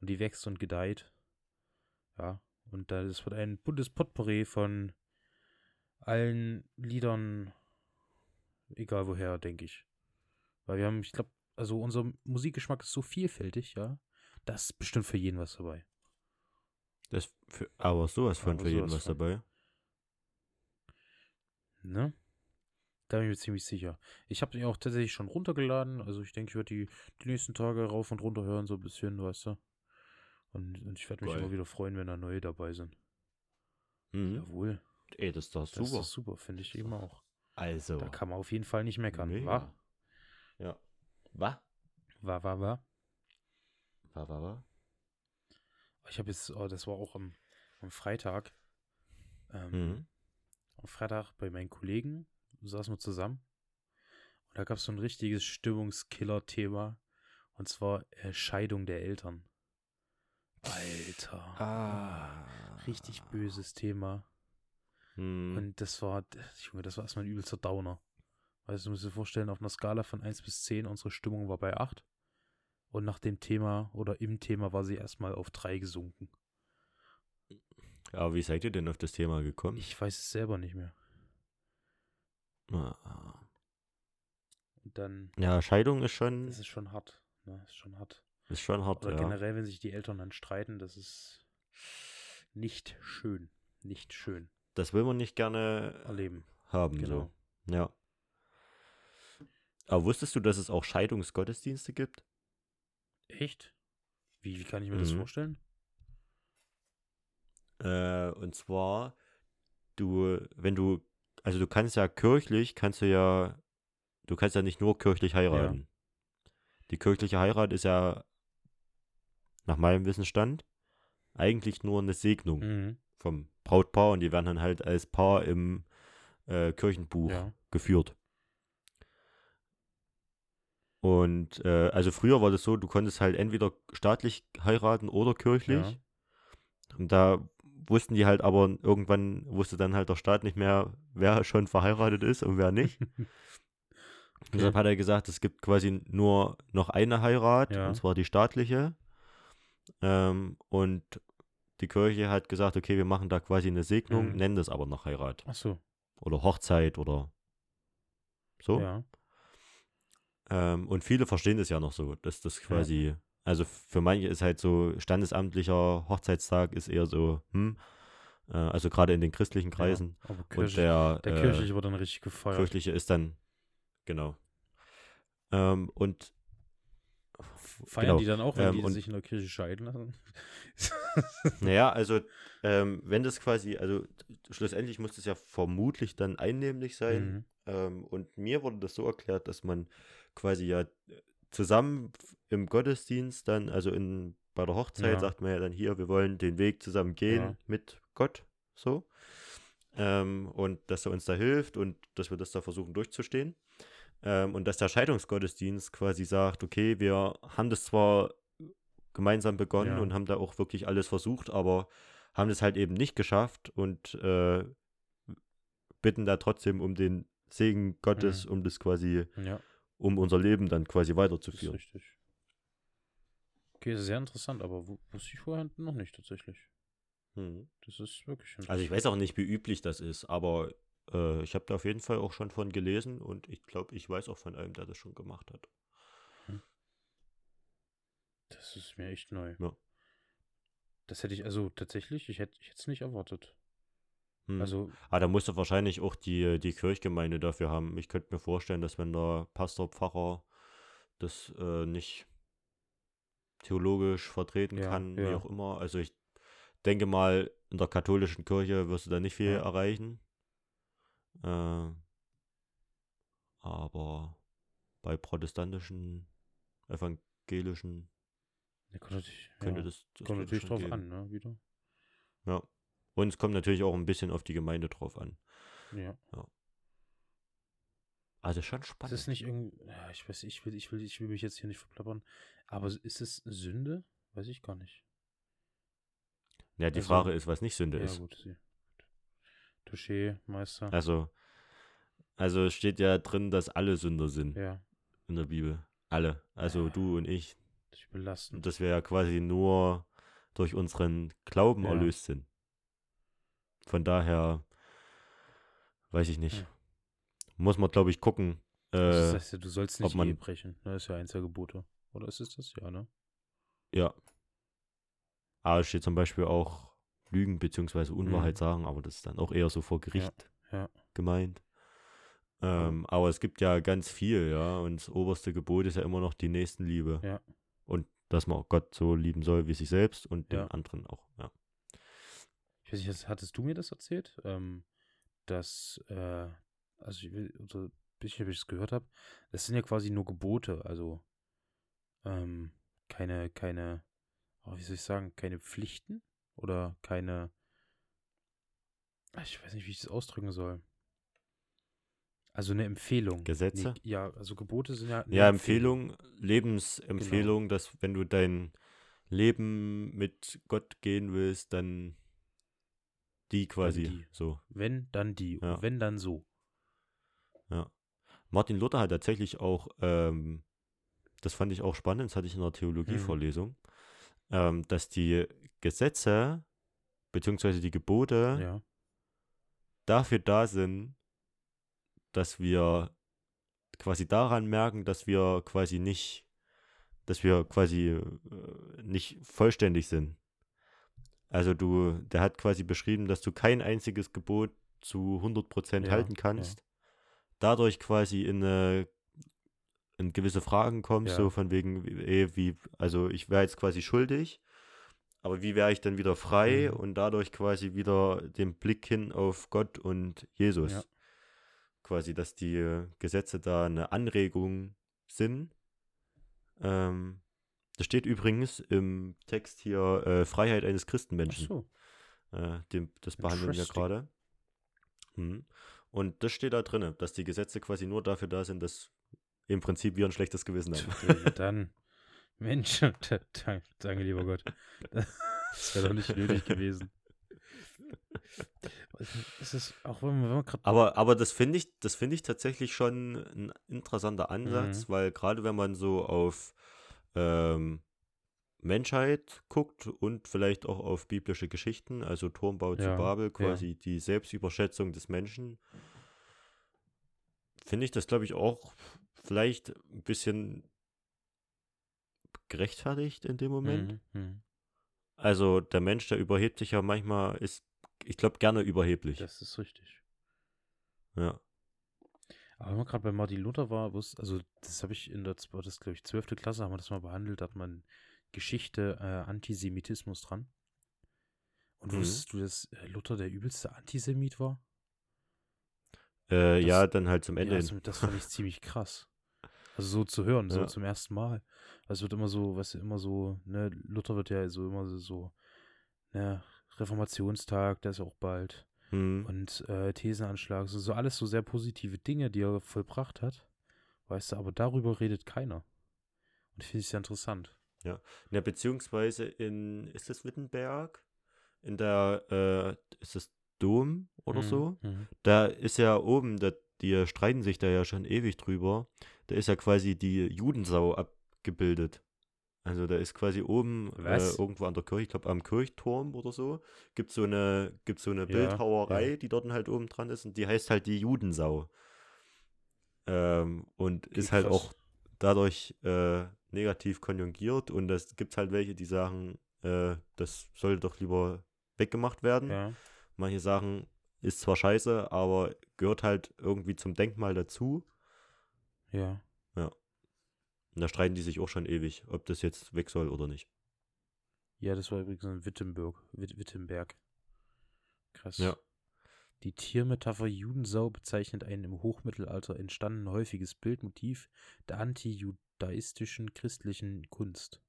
Und die wächst und gedeiht. Ja. Und da das wird ein buntes Potpourri von allen Liedern, egal woher, denke ich. Weil wir haben, ich glaube, also unser Musikgeschmack ist so vielfältig, ja. Da ist bestimmt für jeden was dabei. Das für, aber sowas von Aber für jeden was von. dabei. Ne? Da bin ich mir ziemlich sicher. Ich habe den auch tatsächlich schon runtergeladen. Also ich denke, ich werde die, die nächsten Tage rauf und runter hören, so ein bisschen, weißt du. Und, und ich werde mich immer wieder freuen, wenn da neue dabei sind. Mhm. Jawohl. Ey, das ist doch Das super. ist doch super, finde ich eben auch. also. Da kann man auf jeden Fall nicht meckern. mega. War, Ja. Was? war, war, war. War, war, war? Ich habe jetzt, oh, das war auch am, am Freitag. Ähm, Mhm. Am Freitag bei meinen Kollegen saßen wir zusammen. Und da gab es so ein richtiges Stimmungskiller-Thema. Und zwar äh, Scheidung der Eltern. Alter. Ah. Richtig böses Thema. Mhm. Und das war, Junge, das war erstmal ein übelster Downer. Weißt du, du musst dir vorstellen, auf einer Skala von 1 bis 10, unsere Stimmung war bei 8. Und nach dem Thema oder im Thema war sie erstmal auf 3 gesunken. Aber wie seid ihr denn auf das Thema gekommen? Ich weiß es selber nicht mehr. Und dann, Ja, Scheidung ist schon, das ist schon hart. Ne? Ist schon hart. ist schon hart, Oder ja. generell, wenn sich die Eltern dann streiten, das ist nicht schön. Nicht schön Das will man nicht gerne erleben. haben, Genau. so. Ja. Aber wusstest du, dass es auch Scheidungsgottesdienste gibt? Echt? Wie, wie kann ich mir das Mhm. vorstellen? Äh, und zwar, du, wenn du, also du kannst ja kirchlich, kannst du ja, du kannst ja nicht nur kirchlich heiraten. Die kirchliche Heirat ist ja, nach meinem Wissensstand, eigentlich nur eine Segnung Mhm. vom Brautpaar und die werden dann halt als Paar im äh, Kirchenbuch Ja. geführt. Und äh, also früher war das so, du konntest halt entweder staatlich heiraten oder kirchlich. Ja. Und da wussten die halt aber irgendwann wusste dann halt der Staat nicht mehr, wer schon verheiratet ist und wer nicht. Und Deshalb hat er gesagt, es gibt quasi nur noch eine Heirat, Ja. und zwar die staatliche. Ähm, und die Kirche hat gesagt, okay, wir machen da quasi eine Segnung, Mhm. nennen das aber noch Heirat. Ach so. Oder Hochzeit oder so. Ja. Ähm, und viele verstehen das ja noch so, dass das quasi, also für manche ist halt so, standesamtlicher Hochzeitstag ist eher so, hm, äh, also gerade in den christlichen Kreisen. Aber Und Kirche, der, der äh, kirchliche wird dann richtig gefeiert. kirchliche ist dann, genau. Ähm, und Feiern genau, die dann auch, wenn ähm, die und- sich in der Kirche scheiden lassen? Naja, also ähm, wenn das quasi, also schlussendlich muss das ja vermutlich dann einnehmlich sein. Mhm. Ähm, und mir wurde das so erklärt, dass man quasi ja zusammen im Gottesdienst dann, also in, bei der Hochzeit Ja. sagt man ja dann hier, wir wollen den Weg zusammen gehen Ja. mit Gott, so. Ähm, und dass er uns da hilft und dass wir das da versuchen durchzustehen. Ähm, und dass der Scheidungsgottesdienst quasi sagt, okay, wir haben das zwar gemeinsam begonnen Ja. und haben da auch wirklich alles versucht, aber haben das halt eben nicht geschafft und äh, bitten da trotzdem um den Segen Gottes, Mhm. um das quasi, Ja, um unser Leben dann quasi das ist weiterzuführen. richtig. Okay, sehr interessant, aber wu- wusste ich vorher noch nicht tatsächlich. Mhm. Das ist wirklich. Also ich weiß auch nicht, wie üblich das ist, aber äh, ich habe da auf jeden Fall auch schon von gelesen und ich glaube, ich weiß auch von einem, der das schon gemacht hat. Das ist mir echt neu. Ja. Das hätte ich, also tatsächlich, ich hätte ich es nicht erwartet. Mhm. Also, Ah, da musste wahrscheinlich auch die, die Kirchgemeinde dafür haben. Ich könnte mir vorstellen, dass wenn der Pastor, Pfarrer das äh, nicht theologisch vertreten Ja, kann, wie ja. auch immer. Also ich denke mal, in der katholischen Kirche wirst du da nicht viel Ja. erreichen. Äh, aber bei protestantischen, evangelischen natürlich, könnte das, das kommt natürlich drauf gehen. an, ne, wieder. Ja. Und es kommt natürlich auch ein bisschen auf die Gemeinde drauf an. Ja. Also schon Das spannend. ist nicht irgendwie, ich weiß, ich will, ich will, ich will mich jetzt hier nicht verplappern, aber ist es Sünde? Weiß ich gar nicht. Ja, die Also- Frage ist, was nicht Sünde Ja, ist. gut, sie. Touché, Meister. Also, also steht ja drin, dass alle Sünder sind Ja, in der Bibel. Alle. Also Ja. du und ich. das. Und dass wir ja quasi nur durch unseren Glauben Ja. erlöst sind. Von daher, weiß ich nicht. Ja. Muss man, glaube ich, gucken. das Äh, heißt ja, du sollst nicht man- Ehe brechen. Ne? Das ist ja eins der Gebote. Oder ist es das? Ja, ne? ja. Aber es steht zum Beispiel auch Lügen bzw. Unwahrheit Mhm. sagen, aber das ist dann auch eher so vor Gericht ja. gemeint. Ähm, aber es gibt ja ganz viel, ja. Und das oberste Gebot ist ja immer noch die Nächstenliebe. Ja. Und dass man auch Gott so lieben soll wie sich selbst und den Ja. anderen auch, ja. Ich weiß nicht, hattest du mir das erzählt? Ähm, dass, äh, also ich will, ein bisschen, ob ich es gehört habe, das sind ja quasi nur Gebote, also ähm, keine, keine, oh, wie soll ich sagen, keine Pflichten oder keine, Ah, ich weiß nicht, wie ich das ausdrücken soll. Also eine Empfehlung. Gesetze? Nee, ja, also Gebote sind ja. Ja, Empfehlung, Lebensempfehlung, Genau. dass wenn du dein Leben mit Gott gehen willst, dann die quasi die. so. Wenn, dann die. Ja. Und wenn, dann so. Martin Luther hat tatsächlich auch, ähm, das fand ich auch spannend, das hatte ich in der Theologievorlesung, ähm, dass die Gesetze beziehungsweise die Gebote Ja. dafür da sind, dass wir quasi daran merken, dass wir quasi nicht, dass wir quasi äh, nicht vollständig sind. Also du, der hat quasi beschrieben, dass du kein einziges Gebot zu 100% Ja, halten kannst. Dadurch quasi in, eine, in gewisse Fragen kommst, Ja. so von wegen, eh, wie, also ich wäre jetzt quasi schuldig, aber wie wäre ich dann wieder frei Mhm. und dadurch quasi wieder den Blick hin auf Gott und Jesus. Ja. Quasi, dass die äh, Gesetze da eine Anregung sind. Ähm, das steht übrigens im Text hier äh, Freiheit eines Christenmenschen. so. Äh, dem, das behandeln wir gerade. Hm. Und das steht da drin, dass die Gesetze quasi nur dafür da sind, dass im Prinzip wir ein schlechtes Gewissen haben. Ja, Dann, Mensch, da- da- danke, lieber Gott. Das wäre doch nicht nötig gewesen. Es ist auch, wenn man, gerade. Aber, aber das finde ich, das finde ich tatsächlich schon ein interessanter Ansatz, Mhm. weil gerade wenn man so auf ähm, Menschheit guckt und vielleicht auch auf biblische Geschichten, also Turmbau zu Ja, Babel, ja. quasi die Selbstüberschätzung des Menschen, finde ich das, glaube ich, auch vielleicht ein bisschen gerechtfertigt in dem Moment. Mhm, mhm. Also der Mensch, der überhebt sich ja manchmal, ist, ich glaube, gerne überheblich. Das ist richtig. Ja. Aber wenn man gerade bei Martin Luther war, wusste, also das habe ich in der, das glaube ich, 12. Klasse, haben wir das mal behandelt, da hat man Geschichte äh, Antisemitismus dran. Und Mhm. wusstest du, dass äh, Luther der übelste Antisemit war? Äh, Das- ja, dann halt zum Ja, Ende das, hin. das fand ich ziemlich krass. Also so zu hören, so Ja. zum ersten Mal. Also es wird immer so, was immer so, ne, Luther wird ja so immer so, so ne, Reformationstag, der ist ja auch bald. Hm. Und äh, Thesenanschlag, so, so alles so sehr positive Dinge, die er vollbracht hat. Weißt du, aber darüber redet keiner. Und ich finde es sehr interessant. Ja, beziehungsweise in, ist das Wittenberg? In der, äh, ist das Dom oder Mhm, so? mhm. Da ist ja oben, da, die streiten sich da ja schon ewig drüber. Da ist ja quasi die Judensau abgebildet. Also da ist quasi oben äh, irgendwo an der Kirche, ich glaube am Kirchturm oder so, gibt so eine, gibt so eine Ja, Bildhauerei, ja. die dort halt oben dran ist und die heißt halt die Judensau. Ähm, und Okay, ist halt krass. auch dadurch äh, negativ konjugiert und es gibt halt welche, die sagen, äh, das sollte doch lieber weggemacht werden. Ja, Manche sagen, ist zwar scheiße, aber gehört halt irgendwie zum Denkmal dazu. ja. Und da streiten die sich auch schon ewig, ob das jetzt weg soll oder nicht. Ja, das war übrigens in Wittenberg. Witt, Wittenberg. Krass. Ja. Die Tiermetapher Judensau bezeichnet ein im Hochmittelalter entstanden häufiges Bildmotiv der antijudaistischen christlichen Kunst.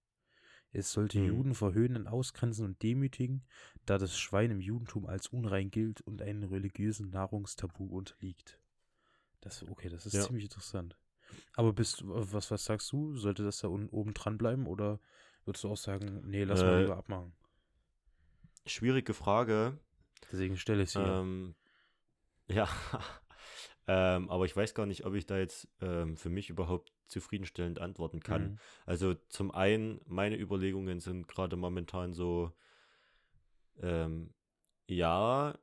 Es sollte Mhm. Juden verhöhnen, ausgrenzen und demütigen, da das Schwein im Judentum als unrein gilt und einem religiösen Nahrungstabu unterliegt. Das, okay, das ist Ja. ziemlich interessant. Aber bist du, was, was sagst du? Sollte das da un, oben dran bleiben oder würdest du auch sagen, nee, lass mal Äh, lieber abmachen? Schwierige Frage. Deswegen stelle ich sie. Ähm, ja. ähm, aber ich weiß gar nicht, ob ich da jetzt ähm, für mich überhaupt zufriedenstellend antworten kann. Mhm. Also zum einen, meine Überlegungen sind gerade momentan so, ähm, ja,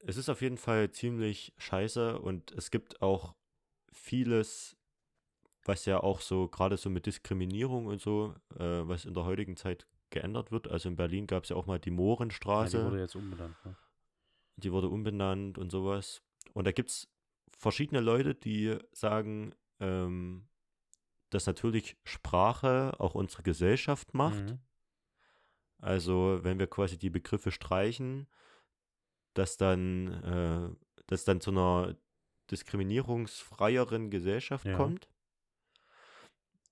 es ist auf jeden Fall ziemlich scheiße und es gibt auch vieles, was ja auch so, gerade so mit Diskriminierung und so, äh, was in der heutigen Zeit geändert wird. Also in Berlin gab es ja auch mal die Ja, Mohrenstraße die wurde jetzt umbenannt. Ne? die wurde umbenannt und sowas. Und da gibt es verschiedene Leute, die sagen, ähm, dass natürlich Sprache auch unsere Gesellschaft macht. Mhm. Also wenn wir quasi die Begriffe streichen, dass dann, äh, dass dann zu einer diskriminierungsfreieren Gesellschaft Ja. kommt.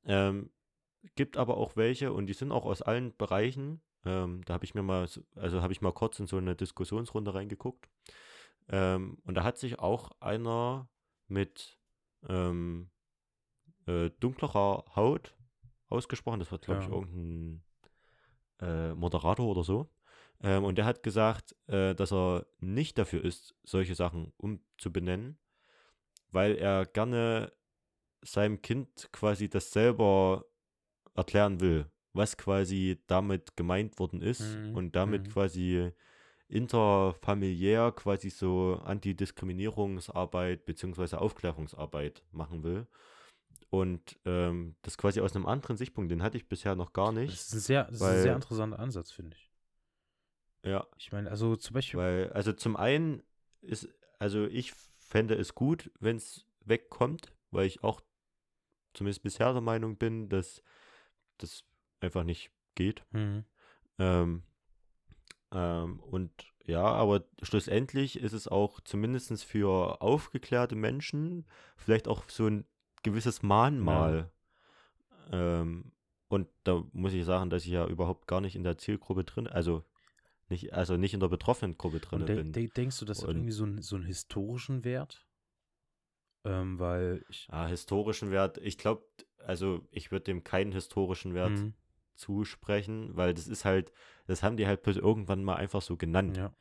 Ähm, gibt aber auch welche und die sind auch aus allen Bereichen. Ähm, da habe ich mir mal, so- also habe ich mal kurz in so eine Diskussionsrunde reingeguckt. Ähm, und da hat sich auch einer mit ähm, äh, dunklerer Haut ausgesprochen. Das war, glaube ich, Ja. irgendein äh, Moderator oder so. Ähm, und der hat gesagt, äh, dass er nicht dafür ist, solche Sachen umzubenennen, weil er gerne seinem Kind quasi das selber erklären will, was quasi damit gemeint worden ist Mhm, und damit mhm. quasi interfamiliär quasi so Antidiskriminierungsarbeit beziehungsweise Aufklärungsarbeit machen will. Und ähm, das quasi aus einem anderen Sichtpunkt, den hatte ich bisher noch gar Das nicht. ist ein sehr, das ist ein weil- sehr interessanter Ansatz, finde ich. Ja, Ich meine, also zum Beispiel, weil, also zum einen ist, also ich fände es gut, wenn es wegkommt, weil ich auch zumindest bisher der Meinung bin, dass das einfach nicht geht. Mhm. Ähm, ähm, und ja, aber schlussendlich ist es auch zumindest für aufgeklärte Menschen vielleicht auch so ein gewisses Mahnmal. Ähm, und da muss ich sagen, dass ich ja überhaupt gar nicht in der Zielgruppe drin, also nicht, also nicht in der betroffenen Gruppe drin de bin. de denkst du, das hat irgendwie so, einen- so einen historischen Wert? Ähm, weil ich. Ah, historischen Wert, ich glaube, also ich würde dem keinen historischen Wert Mhm. Zusprechen, weil das ist halt, das haben die halt bloß irgendwann mal einfach so genannt. Ja,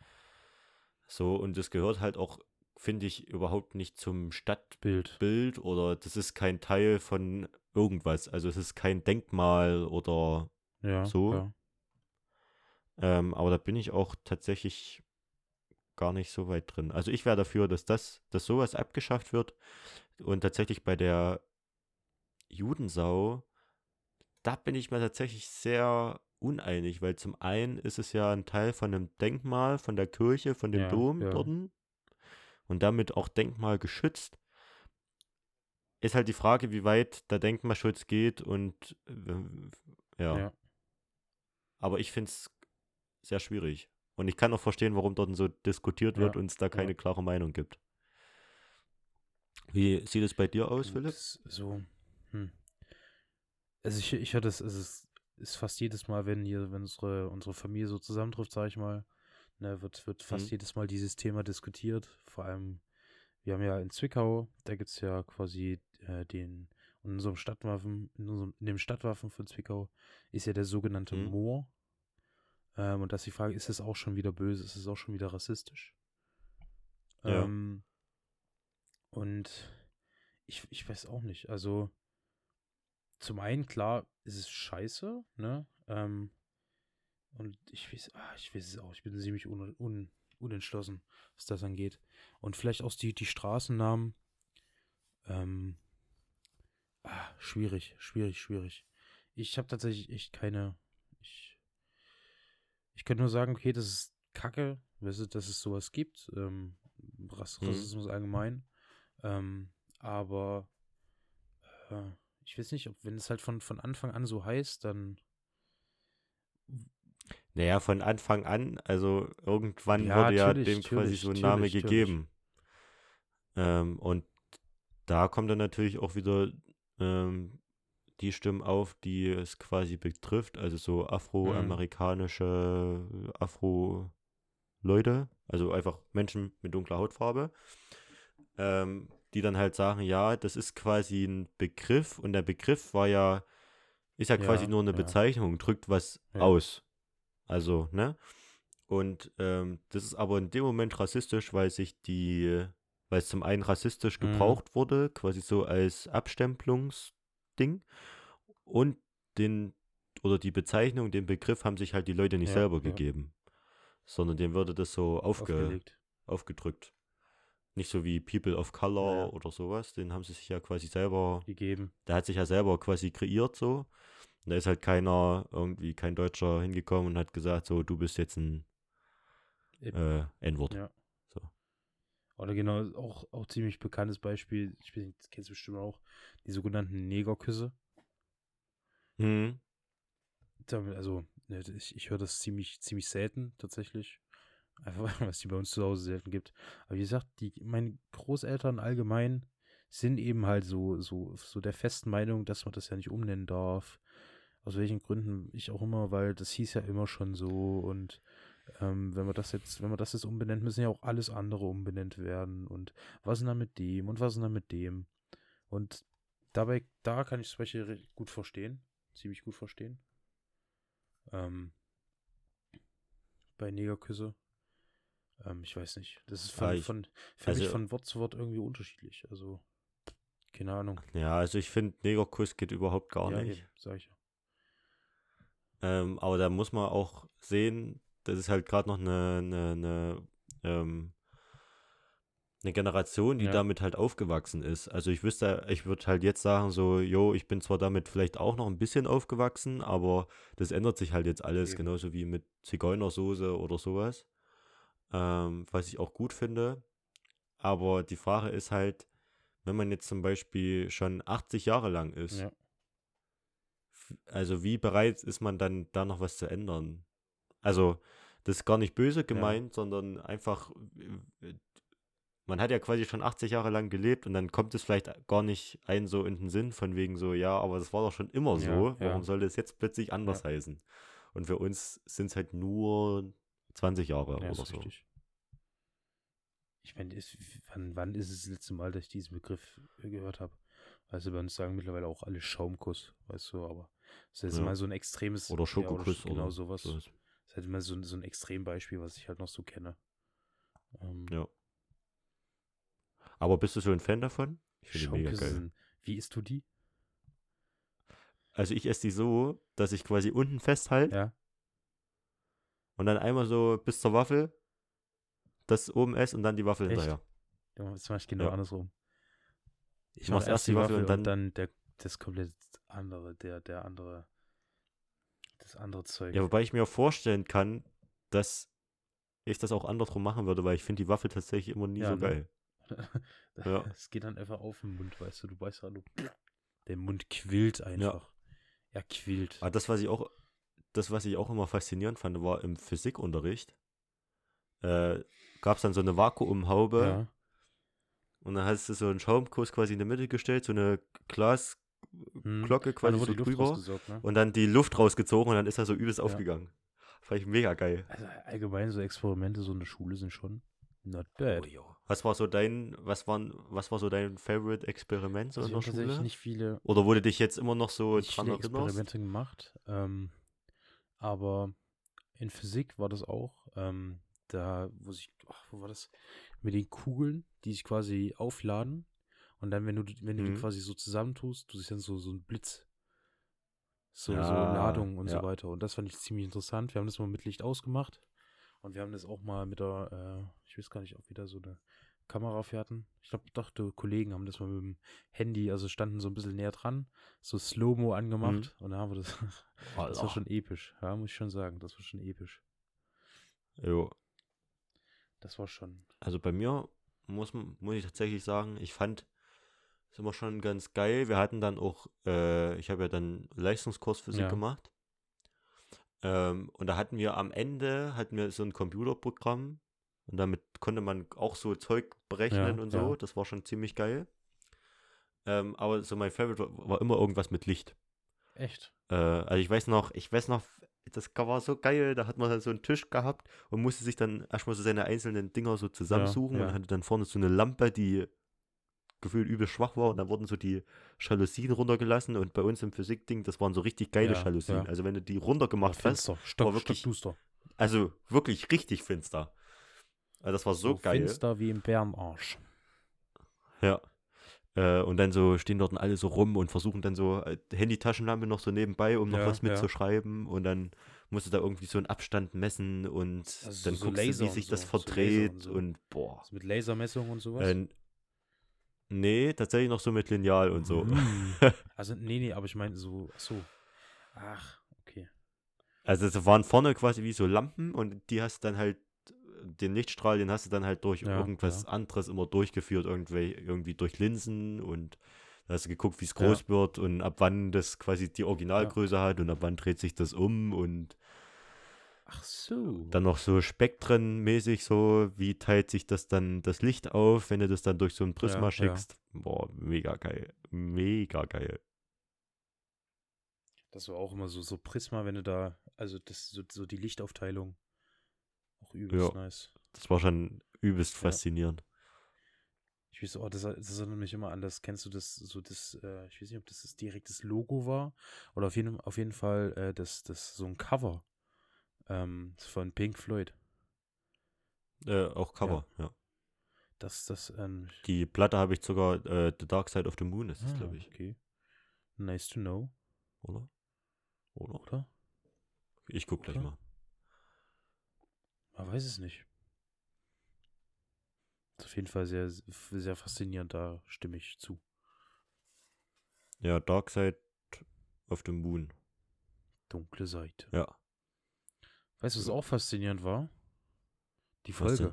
So, und das gehört halt auch, finde ich, überhaupt nicht zum Stadtbild Bild. oder das ist kein Teil von irgendwas. Also es ist kein Denkmal oder Ja. So? Ja. Ähm, aber da bin ich auch tatsächlich gar nicht so weit drin. Also ich wäre dafür, dass das, dass sowas abgeschafft wird und tatsächlich bei der Judensau, da bin ich mir tatsächlich sehr uneinig, weil zum einen ist es ja ein Teil von einem Denkmal, von der Kirche, von dem Ja, Dom ja. dort und damit auch Denkmal geschützt. Ist halt die Frage, wie weit der Denkmalschutz geht und äh, ja. Ja. Aber ich finde es sehr schwierig. Und ich kann auch verstehen, warum dort so diskutiert wird und es da keine klare Meinung gibt. Wie sieht es bei dir aus, Philipp? So. Hm. Also ich, ich höre das, es ist, ist fast jedes Mal, wenn hier, wenn unsere, unsere Familie so zusammentrifft, sage ich mal, ne, wird, wird fast Mhm. jedes Mal dieses Thema diskutiert. Vor allem, wir haben ja in Zwickau, da gibt es ja quasi äh, den, in unserem Stadtwaffen, in, unserem, in dem Stadtwaffen von Zwickau ist ja der sogenannte Mhm. Moor. Ähm, und das ist die Frage, ist es auch schon wieder böse, ist es auch schon wieder rassistisch? Ja. Ähm, und ich, ich weiß auch nicht. Also, zum einen, klar, ist es scheiße, ne? Ähm, und ich weiß, ah, ich weiß es auch, ich bin ziemlich un, un, unentschlossen, was das angeht. Und vielleicht auch die, die Straßennamen. Ähm, ah, schwierig, schwierig, schwierig. Ich habe tatsächlich echt keine. Ich, ich könnte nur sagen, okay, das ist Kacke, weißt du, dass es sowas gibt. Ähm, Mhm. Rassismus allgemein. Ähm, aber äh, ich weiß nicht, ob wenn es halt von, von Anfang an so heißt, dann Naja, von Anfang an, also irgendwann Ja, wurde ja dem quasi so ein Name gegeben. Ähm, und da kommt dann natürlich auch wieder ähm, die Stimmen auf, die es quasi betrifft, also so Mhm. afroamerikanische, Afro-Leute, also einfach Menschen mit dunkler Hautfarbe, ähm, die dann halt sagen, ja, das ist quasi ein Begriff und der Begriff war ja, ist ja quasi Ja, nur eine ja. Bezeichnung, drückt was Ja. aus. Also, ne? Und ähm, das ist aber in dem Moment rassistisch, weil sich die, weil es zum einen rassistisch Mhm. gebraucht wurde, quasi so als Abstempelungsding. Und den, oder die Bezeichnung, den Begriff haben sich halt die Leute nicht selber gegeben. Sondern dem würde das so aufge, aufgelegt. aufgedrückt. Nicht so wie People of Color Ja. oder sowas, den haben sie sich ja quasi selber gegeben. der hat sich ja selber quasi kreiert so. Und da ist halt keiner, irgendwie kein Deutscher hingekommen und hat gesagt, so, du bist jetzt ein äh, N-Wort. Ja. So. Oder genau, auch, auch ziemlich bekanntes Beispiel, ich nicht, das kennst du bestimmt auch, die sogenannten Negerküsse. Hm. Damit, also, ne, ich, ich höre das ziemlich, ziemlich selten tatsächlich. Einfach, es die bei uns zu Hause selten gibt. Aber wie gesagt, die, meine Großeltern allgemein sind eben halt so, so, so der festen Meinung, dass man das ja nicht umnennen darf. Aus welchen Gründen ich auch immer, weil das hieß ja immer schon so und ähm, wenn man das jetzt, wenn man das jetzt umbenennt, müssen ja auch alles andere umbenannt werden und was ist denn da mit dem und was ist denn da mit dem? Und dabei, da kann ich re- gut verstehen, ziemlich gut verstehen. Ähm, bei Negerküsse. Ähm, ich weiß nicht. Das ist von, ich- von für mich also- von Wort zu Wort irgendwie unterschiedlich. Also, keine Ahnung. Ja, also ich finde, Negerkuss geht überhaupt gar ja, nicht. eben, sag ich. Ähm, aber da muss man auch sehen, das ist halt gerade noch eine, eine, eine, ähm, eine Generation, die Ja. damit halt aufgewachsen ist. Also ich wüsste, ich würde halt jetzt sagen, so, jo, ich bin zwar damit vielleicht auch noch ein bisschen aufgewachsen, aber das ändert sich halt jetzt alles, Eben. genauso wie mit Zigeunersoße oder sowas. Ähm, was ich auch gut finde. Aber die Frage ist halt, wenn man jetzt zum Beispiel schon 80 Jahre lang ist, Ja. also wie bereit ist man dann da noch was zu ändern? Also, das ist gar nicht böse gemeint, sondern einfach, man hat ja quasi schon 80 Jahre lang gelebt und dann kommt es vielleicht gar nicht ein so in den Sinn von wegen so, ja, aber das war doch schon immer Ja, so, ja. warum soll das jetzt plötzlich anders heißen? Und für uns sind es halt nur 20 Jahre Ja, oder so. richtig. Ich meine, ist- wann, wann ist es das letzte Mal, dass ich diesen Begriff gehört habe? Also bei uns sagen mittlerweile auch alle Schaumkuss, weißt du, aber das ist Ja. mal so ein extremes Oder ja, Schokokuss genau oder sowas. sowas. Das ist halt immer so, ein- so ein Extrembeispiel, was ich halt noch so kenne. Ähm, Ja. Aber bist du so ein Fan davon? Ich finde die mega geil. wie isst du die? Also ich esse die so, dass ich quasi unten festhalte Ja. Und dann einmal so bis zur Waffel das oben esse und dann die Waffel Echt? hinterher. Ja, Das mache ich genau Ja. andersrum. Ich Du mache erst die Waffel und dann, dann- der, das komplett andere, der, der andere, das andere Zeug. Ja, wobei ich mir vorstellen kann, dass ich das auch andersrum machen würde, weil ich finde die Waffel tatsächlich immer nie Ja, so ne? geil. Ja. Es geht dann einfach auf den Mund, weißt du, du beißt gerade, der Mund quillt einfach. Er quillt. Aber das, was ich auch, das, was ich auch immer faszinierend fand, war im Physikunterricht. Äh, Gab es dann so eine Vakuumhaube Ja. und dann hast du so einen Schaumkuss quasi in der Mitte gestellt, so eine Glasglocke Hm. quasi so drüber ne? und dann die Luft rausgezogen und dann ist er so übelst Ja. aufgegangen. Fand ich mega geil. Also allgemein so Experimente so in der Schule sind schon not bad. Was war so dein, was waren, was war so dein Favorite Experiment so Also in der Schule? nicht viele, Oder wurde dich jetzt immer noch so nicht dran viele? Experimente gemacht. Ähm, aber in Physik war das auch. Ähm, da, wo sich, ach, wo war das? Mit den Kugeln, die sich quasi aufladen. Und dann, wenn du, die- wenn du Mhm. die quasi so zusammentust, du siehst dann so, so ein Blitz. So, so Ja, Ladung und ja. so weiter. Und das fand ich ziemlich interessant. Wir haben das mal mit Licht ausgemacht. Und wir haben das auch mal mit der, äh, ich weiß gar nicht, ob wir da so eine Kamera fährten. Ich glaube, doch, die Kollegen haben das mal mit dem Handy, also standen so ein bisschen näher dran, so Slow-Mo angemacht. Und da haben wir das, das war schon episch. Ja, muss ich schon sagen, das war schon episch. Jo. Das war schon. Also bei mir muss, muss ich tatsächlich sagen, ich fand es immer schon ganz geil. Wir hatten dann auch, äh, ich habe ja dann Leistungskurs Physik Ja. gemacht. Ähm, und da hatten wir am Ende, hatten wir so ein Computerprogramm und damit konnte man auch so Zeug berechnen Ja, und so. ja. Das war schon ziemlich geil. Ähm, aber so mein Favorite war, war immer irgendwas mit Licht. Echt? Äh, also ich weiß noch, ich weiß noch, das war so geil, da hat man halt so einen Tisch gehabt und musste sich dann erstmal so seine einzelnen Dinger so zusammensuchen ja. und hatte dann vorne so eine Lampe, die gefühlt übel schwach war und dann wurden so die Jalousien runtergelassen und bei uns im Physikding, das waren so richtig geile Ja, Jalousien. ja. Also wenn du die runtergemacht hast, Finster. Stock, wirklich- stockduster. also wirklich richtig finster. Also das war so, geil. Finster wie im Bärenarsch. Ja. Äh, und dann so stehen dort alle so rum und versuchen dann so äh, Handy-Taschenlampe noch so nebenbei, um noch Ja, was ja. mitzuschreiben. Und dann musst du da irgendwie so einen Abstand messen und Also so- dann so guckst Laser du, wie und sich so, das so verdreht und und, so. boah. Also mit Lasermessung und sowas. Äh, nee, tatsächlich noch so mit Lineal und so. Mm. Also, nee, nee, aber ich meine so, ach so. Ach, okay. Also es waren vorne quasi wie so Lampen und die hast dann halt, den Lichtstrahl, den hast du dann halt durch Ja, irgendwas ja. anderes immer durchgeführt, irgendwie, irgendwie durch Linsen und da hast du geguckt, wie es Ja. groß wird und ab wann das quasi die Originalgröße hat und ab wann dreht sich das um und Ach so. dann noch so spektrenmäßig so, wie teilt sich das dann das Licht auf, wenn du das dann durch so ein Prisma Ja, ja. schickst. Boah, mega geil. Mega geil. Das war auch immer so, so Prisma, wenn du da, also das so, so die Lichtaufteilung. Auch übelst Ja. nice. Das war schon übelst Ja. faszinierend. Ich weiß, oh, das, das erinnert mich immer an das, kennst du das, so das, äh, ich weiß nicht, ob das das direktes Logo war oder auf jeden, auf jeden Fall äh, das, das, so ein Cover ähm, von Pink Floyd. Äh, auch Cover, ja. Das, das, ähm, Die Platte habe ich sogar, äh, The Dark Side of the Moon ist es, ah, glaube ich. Okay. Nice to know, Oder? Oder? oder? Ich guck gleich mal. Man weiß es nicht. Ist auf jeden Fall sehr, sehr faszinierend, da stimme ich zu. Ja, Dark Side of the Moon. Dunkle Seite. Ja. Weißt du, was auch faszinierend war? Die Folge.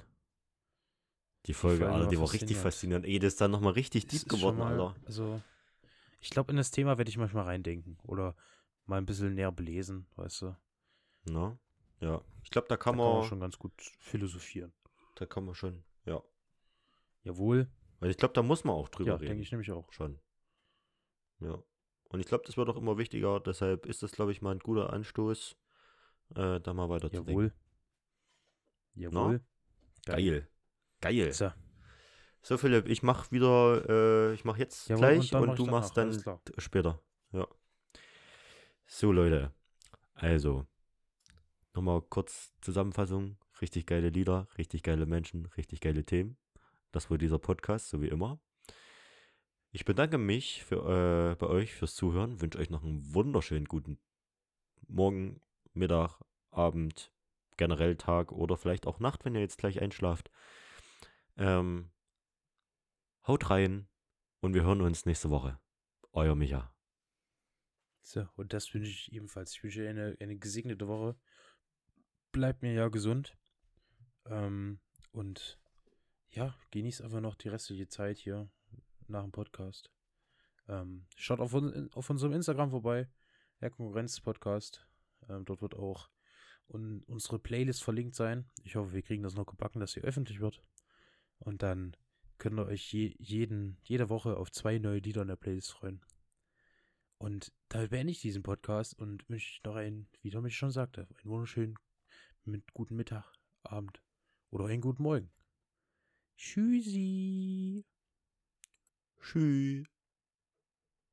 Die Folge, Folge Alter, die war richtig faszinierend. Ey, das ist dann nochmal richtig deep geworden, mal, Alter. Also, ich glaube, in das Thema werde ich manchmal reindenken. Oder mal ein bisschen näher belesen, weißt du. Na? Ja. Ich glaube, da Da kann kann man man, schon ganz gut philosophieren. da kann man schon, ja. Jawohl. Weil ich glaube, da muss man auch drüber Ja, reden. denke ich nämlich auch. Schon. Ja. Und ich glaube, das wird auch immer wichtiger. Deshalb ist das, glaube ich, mal ein guter Anstoß, äh, da mal weiter zu denken. Jawohl. Jawohl. Geil. Geil. So, So, Philipp, ich mach wieder, äh, ich mach jetzt Jawohl, gleich und und, mach du danach, machst dann später. Ja. So, Leute. Also, nochmal kurz Zusammenfassung. Richtig geile Lieder, richtig geile Menschen, richtig geile Themen. Das war dieser Podcast, so wie immer. Ich bedanke mich für, äh, bei euch fürs Zuhören, wünsche euch noch einen wunderschönen guten Morgen, Mittag, Abend, generell Tag oder vielleicht auch Nacht, wenn ihr jetzt gleich einschlaft. Ähm, haut rein und wir hören uns nächste Woche. Euer Micha. so, und das wünsche ich ebenfalls. Ich wünsche eine, eine gesegnete Woche. Bleibt mir ja gesund. Ähm, und ja, genießt einfach noch die restliche Zeit hier nach dem Podcast. Ähm, schaut auf, auf unserem Instagram vorbei, der Konkurrenz-Podcast. Ähm, dort wird auch un unsere Playlist verlinkt sein. Ich hoffe, wir kriegen das noch gebacken, dass sie öffentlich wird. Und dann könnt ihr euch je jeden, jede Woche auf zwei neue Lieder in der Playlist freuen. Und da beende ich diesen Podcast und wünsche ich noch einen, wie Dominik schon sagte, einen wunderschönen mit guten Mittag, Abend oder einen guten Morgen. Tschüssi. Tschüss.